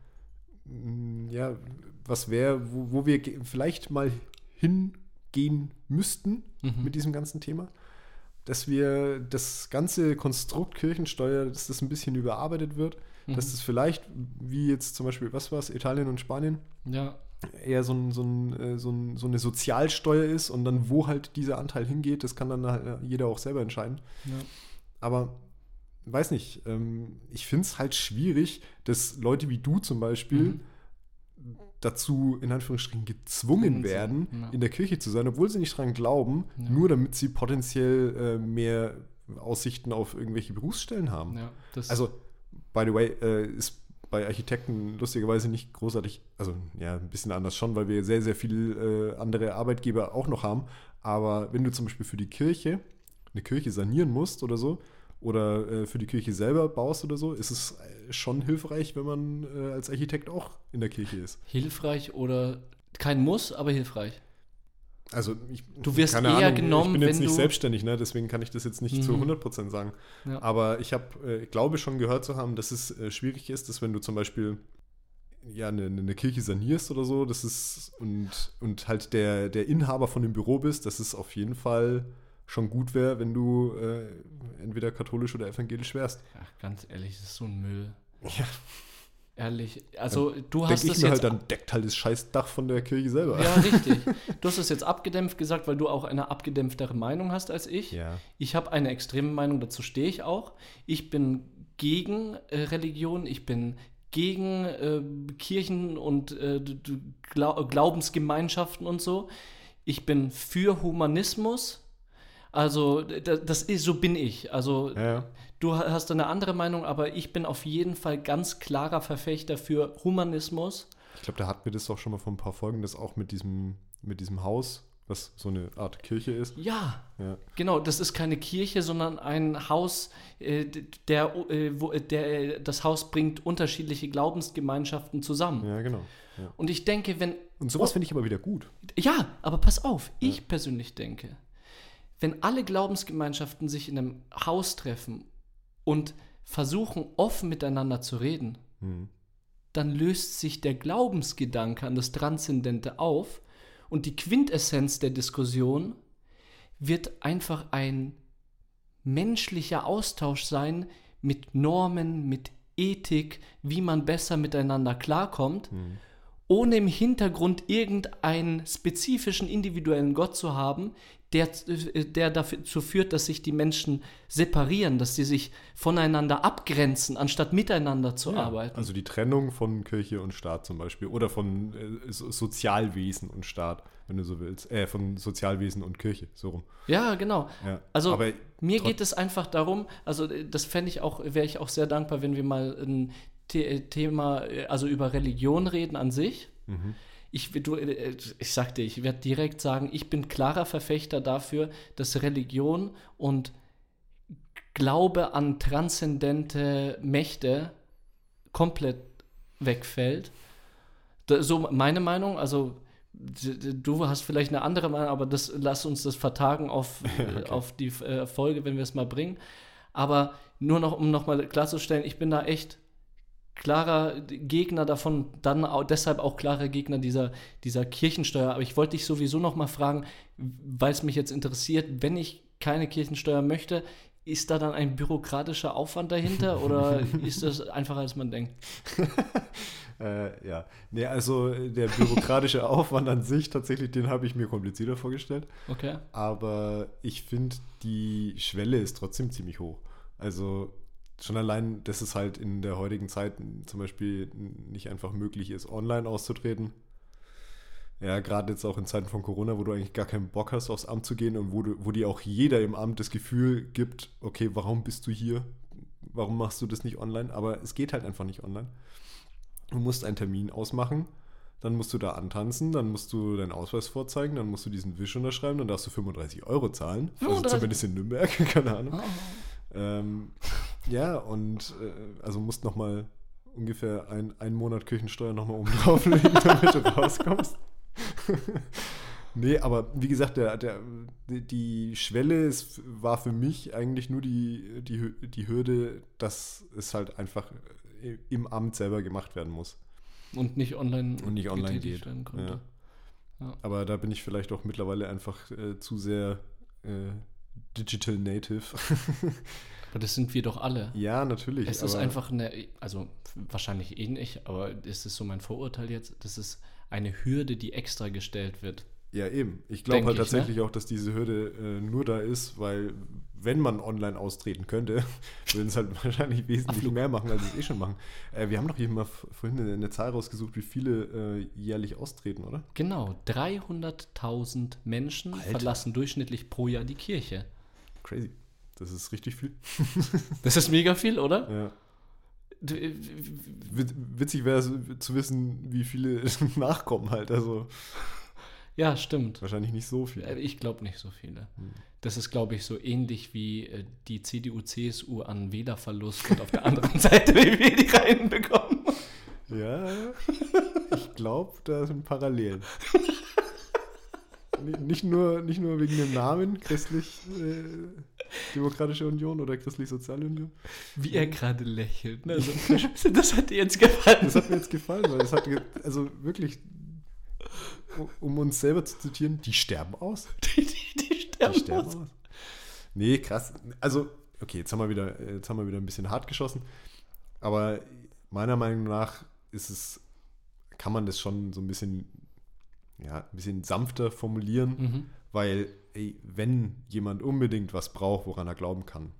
mm, ja, was wäre, wo, wo wir vielleicht mal hingehen müssten Mhm. mit diesem ganzen Thema. Dass wir das ganze Konstrukt Kirchensteuer, dass das ein bisschen überarbeitet wird, Mhm. dass das vielleicht, wie jetzt zum Beispiel, was war es, Italien und Spanien, Ja, eher so, ein, so, ein, äh, so, ein, so eine Sozialsteuer ist und dann wo halt dieser Anteil hingeht, das kann dann halt äh, jeder auch selber entscheiden. ja. Aber weiß nicht, ähm, ich finde es halt schwierig, dass Leute wie du zum Beispiel Mhm. Dazu in Anführungsstrichen gezwungen werden, ja. in der Kirche zu sein, obwohl sie nicht dran glauben, Ja. nur damit sie potenziell äh, mehr Aussichten auf irgendwelche Berufsstellen haben. ja Also, by the way, äh, ist bei Architekten lustigerweise nicht großartig, also ja, ein bisschen anders schon, weil wir sehr, sehr viele äh, andere Arbeitgeber auch noch haben. Aber wenn du zum Beispiel für die Kirche eine Kirche sanieren musst oder so, oder äh, für die Kirche selber baust oder so, ist es äh, schon hilfreich, wenn man äh, als Architekt auch in der Kirche ist. Hilfreich oder kein Muss, aber hilfreich. Also ich, Du wirst keine eher Ahnung, genommen, ich bin jetzt nicht selbstständig, ne? deswegen kann ich das jetzt nicht zu Mhm. 100% sagen. Ja. Aber ich habe, äh, glaube schon gehört zu haben, dass es äh, schwierig ist, dass wenn du zum Beispiel ja, eine, eine Kirche sanierst oder so, das ist und, und halt der, der Inhaber von dem Büro bist, dass es auf jeden Fall schon gut wäre, wenn du äh, entweder katholisch oder evangelisch wärst. Ach, ganz ehrlich, das ist so ein Müll. Ja. Ehrlich. Also, du Denke hast ich das mir jetzt halt, dann deckt halt das scheiß Dach von der Kirche selber. Ja, richtig. [laughs] Du hast es jetzt abgedämpft gesagt, weil du auch eine abgedämpftere Meinung hast als ich. Ja. Ich habe eine extreme Meinung, dazu stehe ich auch. Ich bin gegen äh, Religion, ich bin gegen äh, Kirchen und äh, Glaubensgemeinschaften und so. Ich bin für Humanismus. Also, d- das ist, so bin ich. Also, Ja. Du ha- hast eine andere Meinung, aber ich bin auf jeden Fall ganz klarer Verfechter für Humanismus. Ich glaube, da hatten wir das auch schon mal vor ein paar Folgen, das auch mit diesem, mit diesem Haus, was so eine Art Kirche ist. Ja, Ja. genau. Das ist keine Kirche, sondern ein Haus, äh, der, äh, wo, äh, der, äh, das Haus bringt unterschiedliche Glaubensgemeinschaften zusammen. Ja, genau. Ja. Und ich denke, wenn. Und sowas finde ich aber wieder gut. Ja, aber pass auf, ich persönlich denke, wenn alle Glaubensgemeinschaften sich in einem Haus treffen und versuchen, offen miteinander zu reden, Hm. dann löst sich der Glaubensgedanke an das Transzendente auf und die Quintessenz der Diskussion wird einfach ein menschlicher Austausch sein mit Normen, mit Ethik, wie man besser miteinander klarkommt, ohne im Hintergrund irgendeinen spezifischen individuellen Gott zu haben, der, äh, der dazu führt, dass sich die Menschen separieren, dass sie sich voneinander abgrenzen, anstatt miteinander zu Ja, arbeiten. Also die Trennung von Kirche und Staat zum Beispiel. Oder von äh, So- Sozialwesen und Staat, wenn du so willst. Äh, von Sozialwesen und Kirche, so rum. Ja, genau. Ja. Also Aber mir geht es einfach darum, also äh, das fände ich auch, wäre ich auch sehr dankbar, wenn wir mal ein The äh, Thema, äh, also über Religion reden an sich. Mhm. Ich, du, äh, ich sag dir, ich werde direkt sagen, ich bin klarer Verfechter dafür, dass Religion und Glaube an transzendente Mächte komplett wegfällt. So meine Meinung, also du hast vielleicht eine andere Meinung, aber das lass uns das vertagen auf, [laughs] äh, auf die äh, Folge, wenn wir es mal bringen. Aber nur noch, um nochmal klarzustellen, ich bin da echt klarer Gegner davon, dann auch, deshalb auch klarer Gegner dieser, dieser Kirchensteuer. Aber ich wollte dich sowieso noch mal fragen, weil es mich jetzt interessiert, wenn ich keine Kirchensteuer möchte, ist da dann ein bürokratischer Aufwand dahinter oder [laughs] ist das einfacher, als man denkt? [laughs] Äh, ja. Nee, also der bürokratische [laughs] Aufwand an sich, tatsächlich, den habe ich mir komplizierter vorgestellt. Okay. Aber ich finde, die Schwelle ist trotzdem ziemlich hoch. Also schon allein, dass es halt in der heutigen Zeit zum Beispiel nicht einfach möglich ist, online auszutreten. Ja, gerade jetzt auch in Zeiten von Corona, wo du eigentlich gar keinen Bock hast, aufs Amt zu gehen und wo, du, wo dir auch jeder im Amt das Gefühl gibt, okay, warum bist du hier? Warum machst du das nicht online? Aber es geht halt einfach nicht online. Du musst einen Termin ausmachen, dann musst du da antanzen, dann musst du deinen Ausweis vorzeigen, dann musst du diesen Wisch unterschreiben, dann darfst du 35 Euro zahlen. Also 35? zumindest in Nürnberg, [laughs] keine Ahnung. Ah. Ähm, ja, und äh, also musst nochmal ungefähr ein, einen Monat Küchensteuer nochmal oben drauflegen, [laughs] damit du rauskommst. [laughs] nee, aber wie gesagt, der, der, die- Schwelle ist, war für mich eigentlich nur die, die, die Hürde, dass es halt einfach i- im Amt selber gemacht werden muss. Und nicht online, Und nicht online geht, werden konnte. Aber da bin ich vielleicht auch mittlerweile einfach äh, zu sehr äh, digital native. [laughs] Aber das sind wir doch alle. ja, natürlich. Es ist einfach eine, also wahrscheinlich eh nicht, aber es ist so mein Vorurteil jetzt, das ist eine Hürde, die extra gestellt wird. Ja, eben. Ich glaube halt ich, ne? tatsächlich auch, dass diese Hürde äh, nur da ist, weil wenn man online austreten könnte, [laughs] würden es halt [laughs] wahrscheinlich wesentlich mehr machen, als es eh schon machen. Äh, wir haben doch hier mal vorhin eine, eine Zahl rausgesucht, wie viele äh, jährlich austreten, oder? Genau, 300.000 Menschen Alter. verlassen durchschnittlich pro Jahr die Kirche. Crazy. Das ist richtig viel. [laughs] Das ist mega viel, oder? Ja. äh, Wit- Witzig wäre es zu wissen, wie viele [laughs] nachkommen halt. Also ja, stimmt. wahrscheinlich nicht so Äh, viele. Ich glaube nicht so viele. Hm. Das ist, glaube ich, so ähnlich wie äh, die CDU, CSU an Wählerverlust und auf der anderen [laughs] Seite, wie wir die reinbekommen. Ja, ich glaube, da sind Parallelen. Ni- Nicht nur, nicht nur wegen dem Namen Christlich äh, Demokratische Union oder Christlich Soziale Union. Wie er gerade lächelt. Ne? Also, [laughs] das hat dir jetzt gefallen. Das hat mir jetzt gefallen, weil das hat, also wirklich, um uns selber zu zitieren, die sterben aus. [laughs] Die, die, die sterben, Die sterben aus. aus. Nee, krass. Also, okay, jetzt haben wir wieder, jetzt haben wir wieder ein bisschen hart geschossen. Aber meiner Meinung nach ist es, kann man das schon so ein bisschen, ja, ein bisschen sanfter formulieren, Mhm. weil, ey, wenn jemand unbedingt was braucht, woran er glauben kann,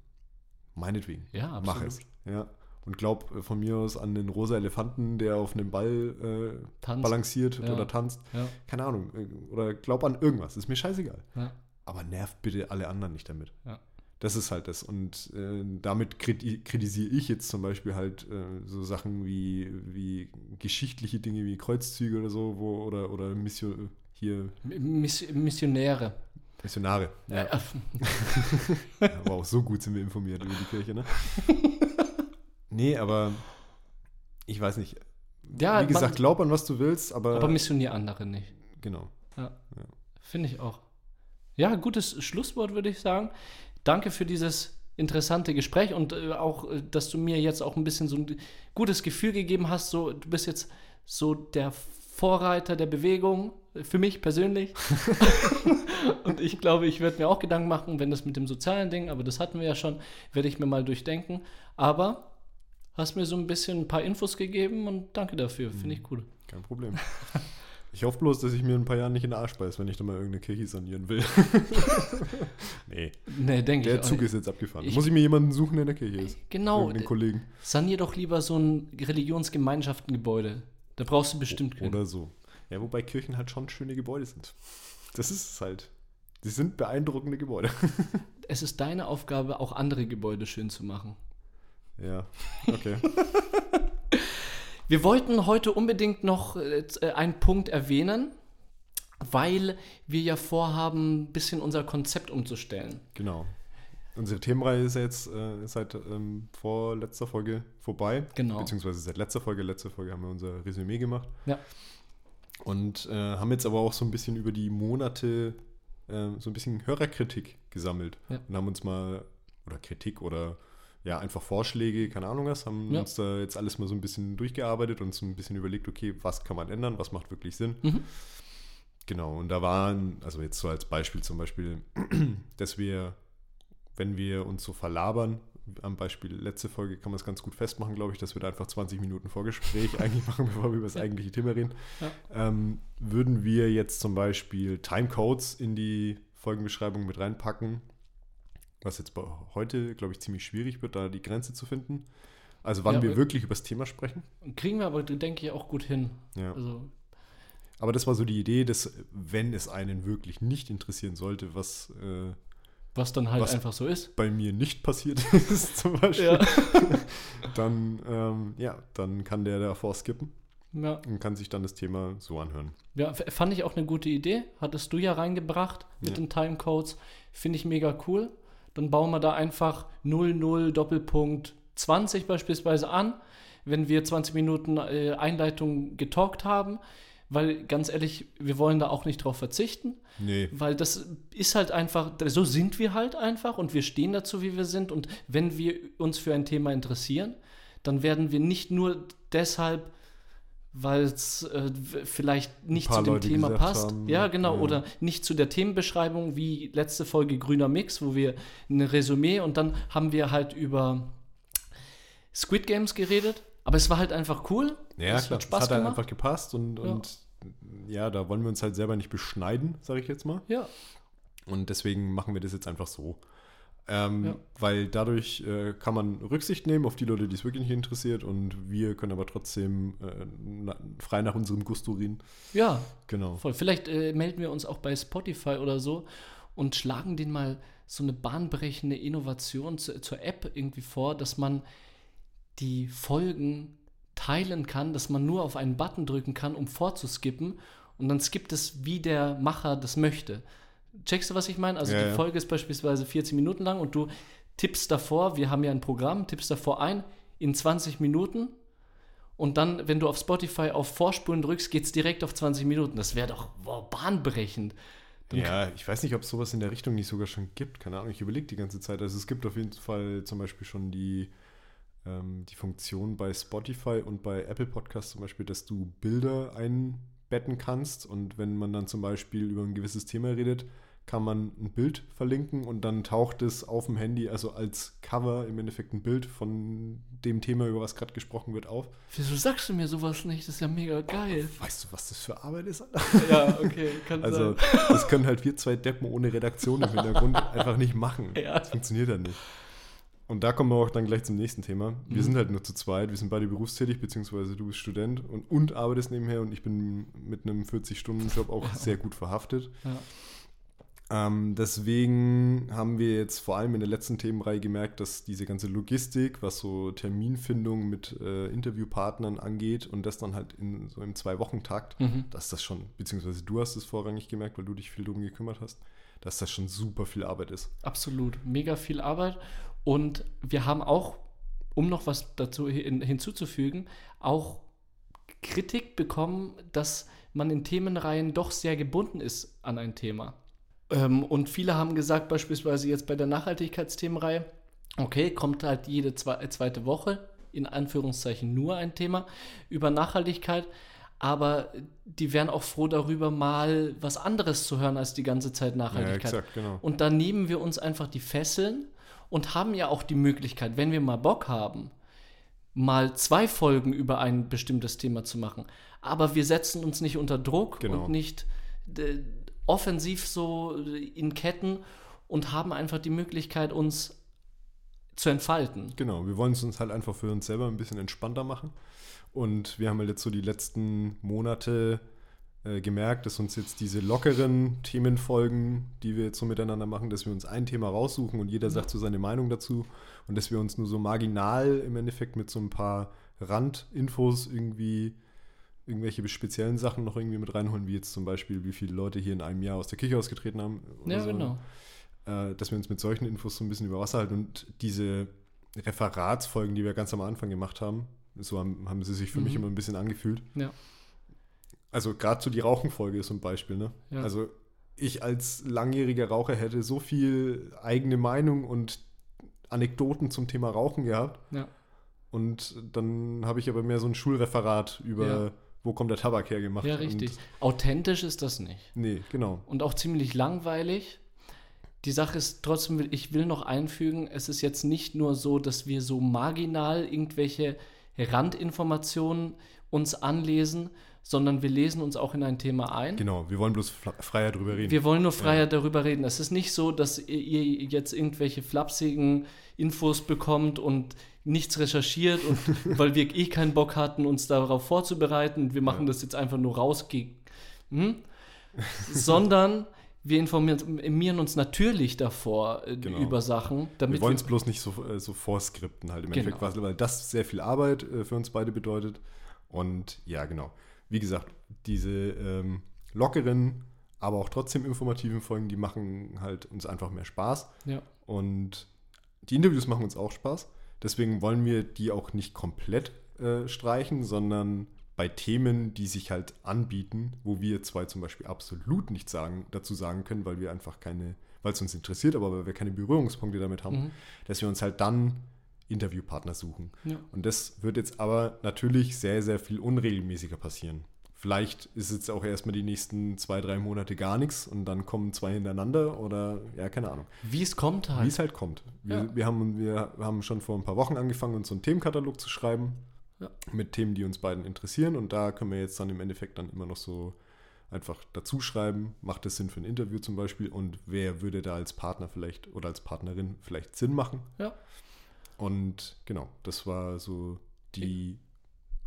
meinetwegen, Ja, absolut. mach es. Ja. Und glaub äh, von mir aus an den rosa Elefanten, der auf einem Ball äh, balanciert Ja. oder tanzt. Ja, Keine Ahnung. äh, Oder glaub an irgendwas. Ist mir scheißegal. ja, Aber nervt bitte alle anderen nicht damit. Das ist halt das. Und äh, damit kriti kritisiere ich jetzt zum Beispiel halt äh, so Sachen wie, wie geschichtliche Dinge wie Kreuzzüge oder so, wo, oder, oder Mission, hier Miss Missionäre. Missionare. Ja. Ja, [laughs] wow, so gut sind wir informiert über die Kirche, ne? [laughs] nee, aber ich weiß nicht. Ja, Wie gesagt, man- glaub an, was du willst, aber, aber missionier andere nicht. genau. Finde ich auch. Ja, gutes Schlusswort, würde ich sagen. Danke für dieses interessante Gespräch und äh, auch, äh, dass du mir jetzt auch ein bisschen so ein gutes Gefühl gegeben hast. So, du bist jetzt so der Vorreiter der Bewegung, für mich persönlich. [laughs] und ich glaube, ich werde mir auch Gedanken machen, wenn das mit dem sozialen Ding, aber das hatten wir ja schon, werde ich mir mal durchdenken. Aber hast mir so ein bisschen ein paar Infos gegeben und danke dafür. Finde ich cool. Kein Problem. Ich hoffe bloß, dass ich mir in ein paar Jahren nicht in den Arsch beiß, wenn ich da mal irgendeine Kirche sanieren will. [laughs] nee, Nee, denke ich der Zug ist jetzt abgefahren. Ich- Muss ich mir jemanden suchen, der in der Kirche ist? Genau, Irgendeinen Kollegen. Sanier doch lieber so ein Religionsgemeinschaftengebäude. Da brauchst du bestimmt keinen. Oder so. Ja, wobei Kirchen halt schon schöne Gebäude sind. Das ist es halt. Sie sind beeindruckende Gebäude. [laughs] Es ist deine Aufgabe, auch andere Gebäude schön zu machen. ja, okay. [laughs] Wir wollten heute unbedingt noch äh, einen Punkt erwähnen, weil wir ja vorhaben, ein bisschen unser Konzept umzustellen. Genau. Unsere Themenreihe ist ja jetzt äh, seit ähm, vorletzter Folge vorbei. Genau. Beziehungsweise seit letzter Folge. Letzte Folge haben wir unser Resümee gemacht. Ja. Und äh, haben jetzt aber auch so ein bisschen über die Monate äh, so ein bisschen Hörerkritik gesammelt. Ja. Und haben uns mal, oder Kritik oder ja, einfach Vorschläge, keine Ahnung was, haben Ja. uns da jetzt alles mal so ein bisschen durchgearbeitet und so ein bisschen überlegt, okay, was kann man ändern, was macht wirklich Sinn. Mhm. Genau, und da waren, also jetzt so als Beispiel zum Beispiel, [clears throat] dass wir, wenn wir uns so verlabern, am Beispiel letzte Folge kann man es ganz gut festmachen, glaube ich, dass wir da einfach 20 Minuten Vorgespräch [laughs] eigentlich machen, bevor wir über das eigentliche Thema reden. Ja. Ähm, würden wir jetzt zum Beispiel Timecodes in die Folgenbeschreibung mit reinpacken, was jetzt bei heute, glaube ich, ziemlich schwierig wird, da die Grenze zu finden. Also wann Ja, wir aber- wirklich über das Thema sprechen. Kriegen wir aber, denke ich, auch gut hin. Ja. Also, Aber das war so die Idee, dass wenn es einen wirklich nicht interessieren sollte, was äh, was dann halt Was- einfach so ist. bei mir nicht passiert [laughs] ist zum Beispiel, Ja. [laughs] dann, ähm, ja, dann kann der davor skippen ja. und kann sich dann das Thema so anhören. Ja, fand ich auch eine gute Idee. Hattest du ja reingebracht mit Ja. den Timecodes. Finde ich mega cool. Dann bauen wir da einfach 00 Doppelpunkt 20 beispielsweise an, wenn wir 20 Minuten äh, Einleitung getalkt haben. Weil ganz ehrlich, wir wollen da auch nicht drauf verzichten, Nee, weil das ist halt einfach, so sind wir halt einfach und wir stehen dazu, wie wir sind. Und wenn wir uns für ein Thema interessieren, dann werden wir nicht nur deshalb, weil es äh, vielleicht nicht zu dem Leute Thema passt. haben, ja, genau. ja. Oder nicht zu der Themenbeschreibung wie letzte Folge Grüner Mix, wo wir ein Resümee und dann haben wir halt über Squid Games geredet. Aber es war halt einfach cool. ja es klar, hat Spaß es hat halt einfach gepasst und Ja. und ja, da wollen wir uns halt selber nicht beschneiden, sage ich jetzt mal. Ja, Und deswegen machen wir das jetzt einfach so. Ähm, Ja. Weil dadurch äh, kann man Rücksicht nehmen auf die Leute, die es wirklich nicht interessiert und wir können aber trotzdem äh, na, frei nach unserem Gusto reden. ja, Genau. Voll. Vielleicht äh, melden wir uns auch bei Spotify oder so und schlagen denen mal so eine bahnbrechende Innovation zu, zur App irgendwie vor, dass man die Folgen teilen kann, dass man nur auf einen Button drücken kann, um vorzuskippen und dann skippt es, wie der Macher das möchte. Checkst du, was ich meine? Also Ja, die ja. Folge ist beispielsweise 14 Minuten lang und du tippst davor, wir haben ja ein Programm, tippst davor ein in 20 Minuten und dann, wenn du auf Spotify auf Vorspulen drückst, geht es direkt auf 20 Minuten. Das wäre doch wow, bahnbrechend. Dann Ja, ich weiß nicht, ob es sowas in der Richtung nicht sogar schon gibt. Keine Ahnung, ich überlege die ganze Zeit. Also es gibt auf jeden Fall zum Beispiel schon die, ähm, die Funktion bei Spotify und bei Apple Podcasts zum Beispiel, dass du Bilder einbetten kannst. Und wenn man dann zum Beispiel über ein gewisses Thema redet, kann man ein Bild verlinken und dann taucht es auf dem Handy, also als Cover im Endeffekt ein Bild von dem Thema, über was gerade gesprochen wird, auf. Wieso sagst du mir sowas nicht? Das ist ja mega geil. Weißt du, was das für Arbeit ist? [laughs] Ja, okay, kann Also, sein. das können halt wir zwei Deppen ohne Redaktion im Hintergrund [laughs] einfach nicht machen. Ja. Das funktioniert ja nicht. Und da kommen wir auch dann gleich zum nächsten Thema. Wir Mhm. sind halt nur zu zweit, wir sind beide berufstätig, beziehungsweise du bist Student und, und arbeitest nebenher und ich bin mit einem 40-Stunden-Job auch sehr gut verhaftet. Ja. Ähm, deswegen haben wir jetzt vor allem in der letzten Themenreihe gemerkt, dass diese ganze Logistik, was so Terminfindung mit äh, Interviewpartnern angeht und das dann halt in so im Zwei-Wochen-Takt, Mhm. dass das schon, beziehungsweise du hast es vorrangig gemerkt, weil du dich viel drum gekümmert hast, dass das schon super viel Arbeit ist. Absolut. Mega viel Arbeit. Und wir haben auch, um noch was dazu hin, hinzuzufügen, auch Kritik bekommen, dass man in Themenreihen doch sehr gebunden ist an ein Thema. Ähm, und viele haben gesagt, beispielsweise jetzt bei der Nachhaltigkeitsthemenreihe, okay, kommt halt jede zwe zweite Woche, in Anführungszeichen nur ein Thema über Nachhaltigkeit, aber die wären auch froh darüber, mal was anderes zu hören als die ganze Zeit Nachhaltigkeit. exakt, genau. Und da nehmen wir uns einfach die Fesseln und haben ja auch die Möglichkeit, wenn wir mal Bock haben, mal zwei Folgen über ein bestimmtes Thema zu machen. Aber wir setzen uns nicht unter Druck Genau. und nicht äh, offensiv so in Ketten und haben einfach die Möglichkeit, uns zu entfalten. Genau, wir wollen es uns halt einfach für uns selber ein bisschen entspannter machen. Und wir haben halt jetzt so die letzten Monate äh, gemerkt, dass uns jetzt diese lockeren Themenfolgen, die wir jetzt so miteinander machen, dass wir uns ein Thema raussuchen und jeder sagt so seine Meinung dazu und dass wir uns nur so marginal im Endeffekt mit so ein paar Randinfos irgendwie irgendwelche speziellen Sachen noch irgendwie mit reinholen, wie jetzt zum Beispiel, wie viele Leute hier in einem Jahr aus der Kirche ausgetreten haben. oder Ja, so genau. äh, dass wir uns mit solchen Infos so ein bisschen über Wasser halten und diese Referatsfolgen, die wir ganz am Anfang gemacht haben, so haben, haben sie sich für mich Mhm. immer ein bisschen angefühlt. Ja. Also gerade so die Rauchenfolge ist ein Beispiel, ne? Ja. Also ich als langjähriger Raucher hätte so viel eigene Meinung und Anekdoten zum Thema Rauchen gehabt Ja. und dann habe ich aber mehr so ein Schulreferat über Ja. wo kommt der Tabak her gemacht. Ja, richtig. Authentisch ist das nicht. nee, genau. und auch ziemlich langweilig. Die Sache ist trotzdem, ich will noch einfügen, es ist jetzt nicht nur so, dass wir so marginal irgendwelche Randinformationen uns anlesen, sondern wir lesen uns auch in ein Thema ein. Genau, wir wollen bloß freier drüber reden. Wir wollen nur freier darüber reden. Es ist nicht so, dass ihr- jetzt irgendwelche flapsigen Infos bekommt und nichts recherchiert und [laughs] weil wir eh keinen Bock hatten, uns darauf vorzubereiten und wir machen Ja. das jetzt einfach nur rausge... Hm? Sondern wir informieren uns natürlich davor äh, Genau. über Sachen, Wir damit wollen wir, es bloß nicht so, äh, so vorskripten halt im Genau. Endeffekt, weil- weil das sehr viel Arbeit äh, für uns beide bedeutet. Und ja, genau. Wie gesagt, diese ähm, lockeren, aber auch trotzdem informativen Folgen, die machen halt uns einfach mehr Spaß. ja, Und die Interviews machen uns auch Spaß. Deswegen wollen wir die auch nicht komplett äh, streichen, sondern bei Themen, die sich halt anbieten, wo wir zwei zum Beispiel absolut nichts sagen, dazu sagen können, weil wir einfach keine, weil es uns interessiert, aber weil wir keine Berührungspunkte damit haben, Mhm. dass wir uns halt dann Interviewpartner suchen. ja. Und das wird jetzt aber natürlich sehr, sehr viel unregelmäßiger passieren. Vielleicht ist jetzt auch erstmal die nächsten zwei, drei Monate gar nichts und dann kommen zwei hintereinander oder ja, keine Ahnung. Wie es kommt Wie halt. es halt kommt. Wir, Ja. wir, haben, wir haben schon vor ein paar Wochen angefangen, uns so einen Themenkatalog zu schreiben Ja. mit Themen, die uns beiden interessieren. Und da können wir jetzt dann im Endeffekt dann immer noch so einfach dazu schreiben, macht es Sinn für ein Interview zum Beispiel und wer würde da als Partner vielleicht oder als Partnerin vielleicht Sinn machen. Ja. Und genau, das war so die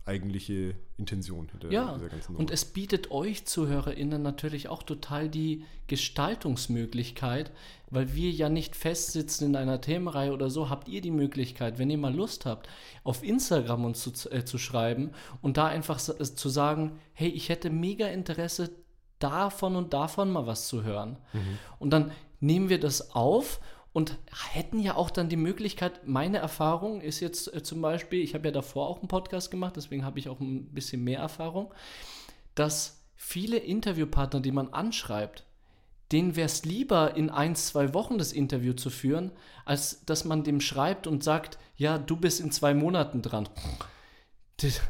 eigentliche Intention hinter Ja, dieser ganzen und es bietet euch ZuhörerInnen natürlich auch total die Gestaltungsmöglichkeit, weil wir ja nicht festsitzen in einer Themenreihe oder so, habt ihr die Möglichkeit, wenn ihr mal Lust habt, auf Instagram uns zu, äh, zu schreiben und da einfach s- äh, zu sagen, hey, ich hätte mega Interesse davon und davon mal was zu hören. Und dann nehmen wir das auf und hätten ja auch dann die Möglichkeit, meine Erfahrung ist jetzt äh, zum Beispiel, ich habe ja davor auch einen Podcast gemacht, deswegen habe ich auch ein bisschen mehr Erfahrung, dass viele Interviewpartner, die man anschreibt, denen wäre es lieber, in ein, zwei Wochen das Interview zu führen, als dass man dem schreibt und sagt, ja, du bist in zwei Monaten dran. Das-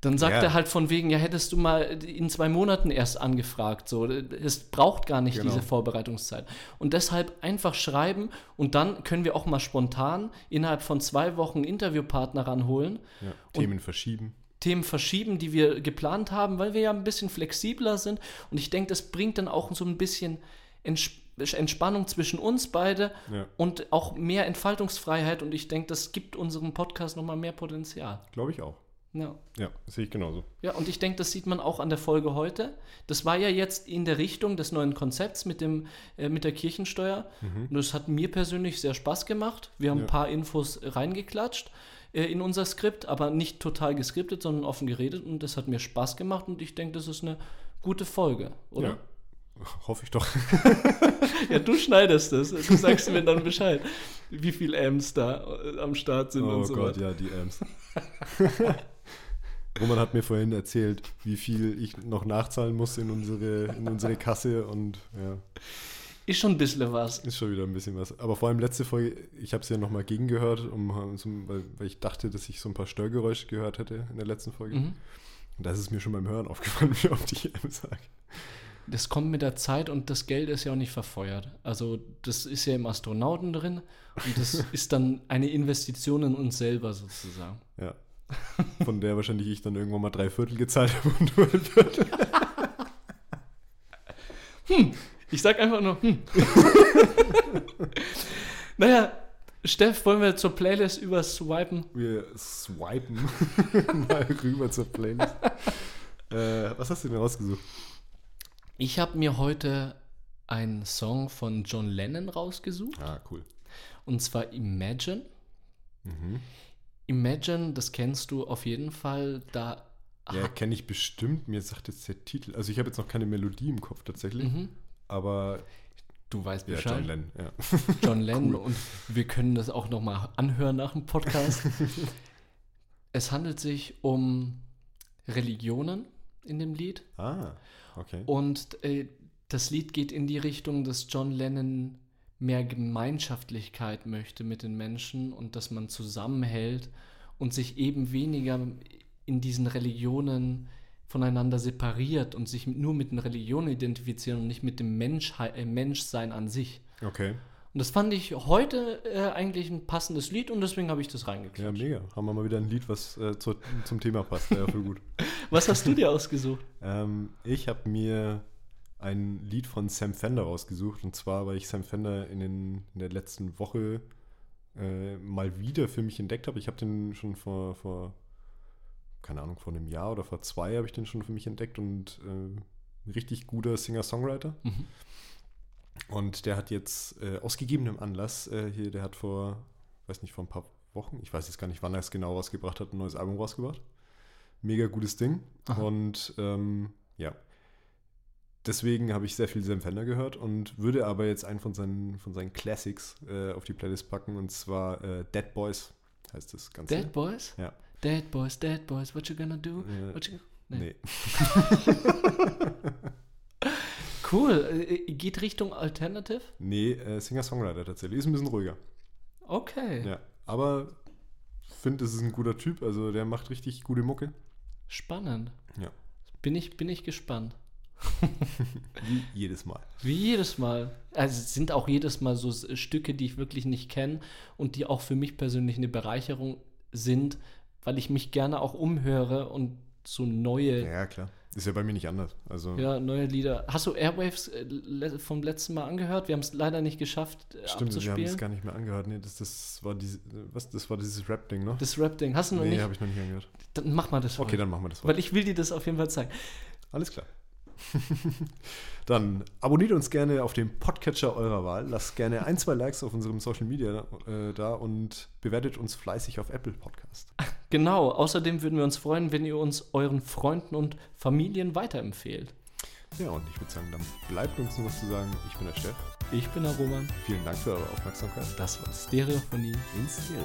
Dann sagt Ja. er halt von wegen, ja, hättest du mal in zwei Monaten erst angefragt. So, es braucht gar nicht Genau. diese Vorbereitungszeit. Und deshalb einfach schreiben und dann können wir auch mal spontan innerhalb von zwei Wochen Interviewpartner ranholen. ja, Themen verschieben. Themen verschieben, die wir geplant haben, weil wir ja ein bisschen flexibler sind. Und ich denke, das bringt dann auch so ein bisschen Ents Entspannung zwischen uns beide Ja. und auch mehr Entfaltungsfreiheit. Und ich denke, das gibt unserem Podcast nochmal mehr Potenzial. Glaube ich auch. Ja. Ja, sehe ich genauso. Ja, und ich denke, das sieht man auch an der Folge heute. Das war ja jetzt in der Richtung des neuen Konzepts mit, dem, äh, mit der Kirchensteuer. Und das hat mir persönlich sehr Spaß gemacht. Wir haben Ja. ein paar Infos reingeklatscht äh, in unser Skript, aber nicht total geskriptet, sondern offen geredet. Und das hat mir Spaß gemacht und ich denke, das ist eine gute Folge, oder? Ja. [laughs] Hoffe ich doch. [laughs] Ja, du schneidest es. Du [laughs] sagst mir dann Bescheid, wie viele Amps da äh, am Start sind Oh und so Gott, weiter. ja, die Amps. Roman hat mir vorhin erzählt, wie viel ich noch nachzahlen muss in unsere, in unsere Kasse und ja, Ist schon ein bisschen was. ist schon wieder ein bisschen was. Aber vor allem letzte Folge, ich habe es ja nochmal gegengehört, um, weil, weil ich dachte, dass ich so ein paar Störgeräusche gehört hätte in der letzten Folge. Mhm. Und da ist es mir schon beim Hören aufgefallen, [laughs] wie oft ich M sage. Das kommt mit der Zeit und das Geld ist ja auch nicht verfeuert. Also das ist ja im Astronauten drin und das [laughs] ist dann eine Investition in uns selber sozusagen. Ja. [laughs] Von der wahrscheinlich ich dann irgendwann mal drei Viertel gezahlt habe und nur ein Viertel. [laughs] Ich sag einfach nur, hm. [laughs] naja, Steff, wollen wir zur Playlist überswipen? Wir swipen mal rüber zur Playlist. äh, was hast du denn rausgesucht? Ich habe mir heute einen Song von John Lennon rausgesucht Ah, cool. und zwar Imagine. Mhm. Imagine, das kennst du auf jeden Fall. Da Ja, kenne ich bestimmt. Mir sagt jetzt der Titel. Also ich habe jetzt noch keine Melodie im Kopf tatsächlich. Mhm. Aber du weißt ja, Bescheid. John Lennon, ja. [laughs] John Lennon und wir können das auch noch mal anhören nach dem Podcast. [laughs] es handelt sich um Religionen in dem Lied Ah, okay. und äh, das Lied geht in die Richtung, dass John Lennon mehr Gemeinschaftlichkeit möchte mit den Menschen und dass man zusammenhält und sich eben weniger in diesen Religionen voneinander separiert und sich nur mit den Religionen identifizieren und nicht mit dem Menschheit, äh, Menschsein an sich. Okay. Und das fand ich heute äh, eigentlich ein passendes Lied und deswegen habe ich das Ja, reingeklatscht. mega. Haben wir mal wieder ein Lied, was äh, zu, zum Thema passt. Ja, voll gut. [laughs] Was hast du dir ausgesucht? Ähm, ich habe mir ein Lied von Sam Fender rausgesucht. Und zwar, weil ich Sam Fender in, den, in der letzten Woche äh, mal wieder für mich entdeckt habe. Ich habe den schon vor, vor, keine Ahnung, vor einem Jahr oder vor zwei habe ich den schon für mich entdeckt und äh, ein richtig guter Singer-Songwriter. Mhm. Und der hat jetzt äh, aus gegebenem Anlass äh, hier, der hat vor, weiß nicht, vor ein paar Wochen, ich weiß jetzt gar nicht, wann er es genau rausgebracht hat, ein neues Album rausgebracht. Mega gutes Ding. Aha. Und ähm, ja, deswegen habe ich sehr viel Sam Fender gehört und würde aber jetzt einen von seinen, von seinen Classics äh, auf die Playlist packen und zwar äh, Dead Boys heißt das Ganze. Dead Boys? Ja. Dead Boys, Dead Boys, what you gonna do? Äh, What you... nee. [laughs] Cool. Äh, geht Richtung Alternative? Nee, äh, Singer-Songwriter tatsächlich. Ist ein bisschen ruhiger. Okay. Ja. Aber finde, es ist ein guter Typ. Also der macht richtig gute Mucke. Spannend. Ja. Bin ich, bin ich gespannt. Wie jedes Mal. Wie jedes Mal. Also es sind auch jedes Mal so Stücke, die ich wirklich nicht kenne und die auch für mich persönlich eine Bereicherung sind, weil ich mich gerne auch umhöre und so neue. Ja, klar. ist ja bei mir nicht anders. Also Ja, neue Lieder. Hast du Airwaves äh, vom letzten Mal angehört? Wir haben es leider nicht geschafft äh, stimmt, wir haben abzuspielen. es gar nicht mehr angehört. Nee, das, das war diese, was, das war dieses Rap-Ding, ne? Das Rap-Ding. Hast du noch nee, nicht? habe ich noch nicht angehört. Dann mach mal das Okay, heute. dann machen wir das Weil ich will dir das auf jeden Fall zeigen. Alles klar. [laughs] Dann abonniert uns gerne auf dem Podcatcher eurer Wahl. Lasst gerne ein, zwei Likes auf unserem Social Media äh, da und bewertet uns fleißig auf Apple Podcast. [laughs] Genau. Außerdem würden wir uns freuen, wenn ihr uns euren Freunden und Familien weiterempfehlt. Ja, und ich würde sagen, dann bleibt uns nur was zu sagen. Ich bin der Steff. Ich bin der Roman. Vielen Dank für eure Aufmerksamkeit. Das war Stereophonie. In Stereo.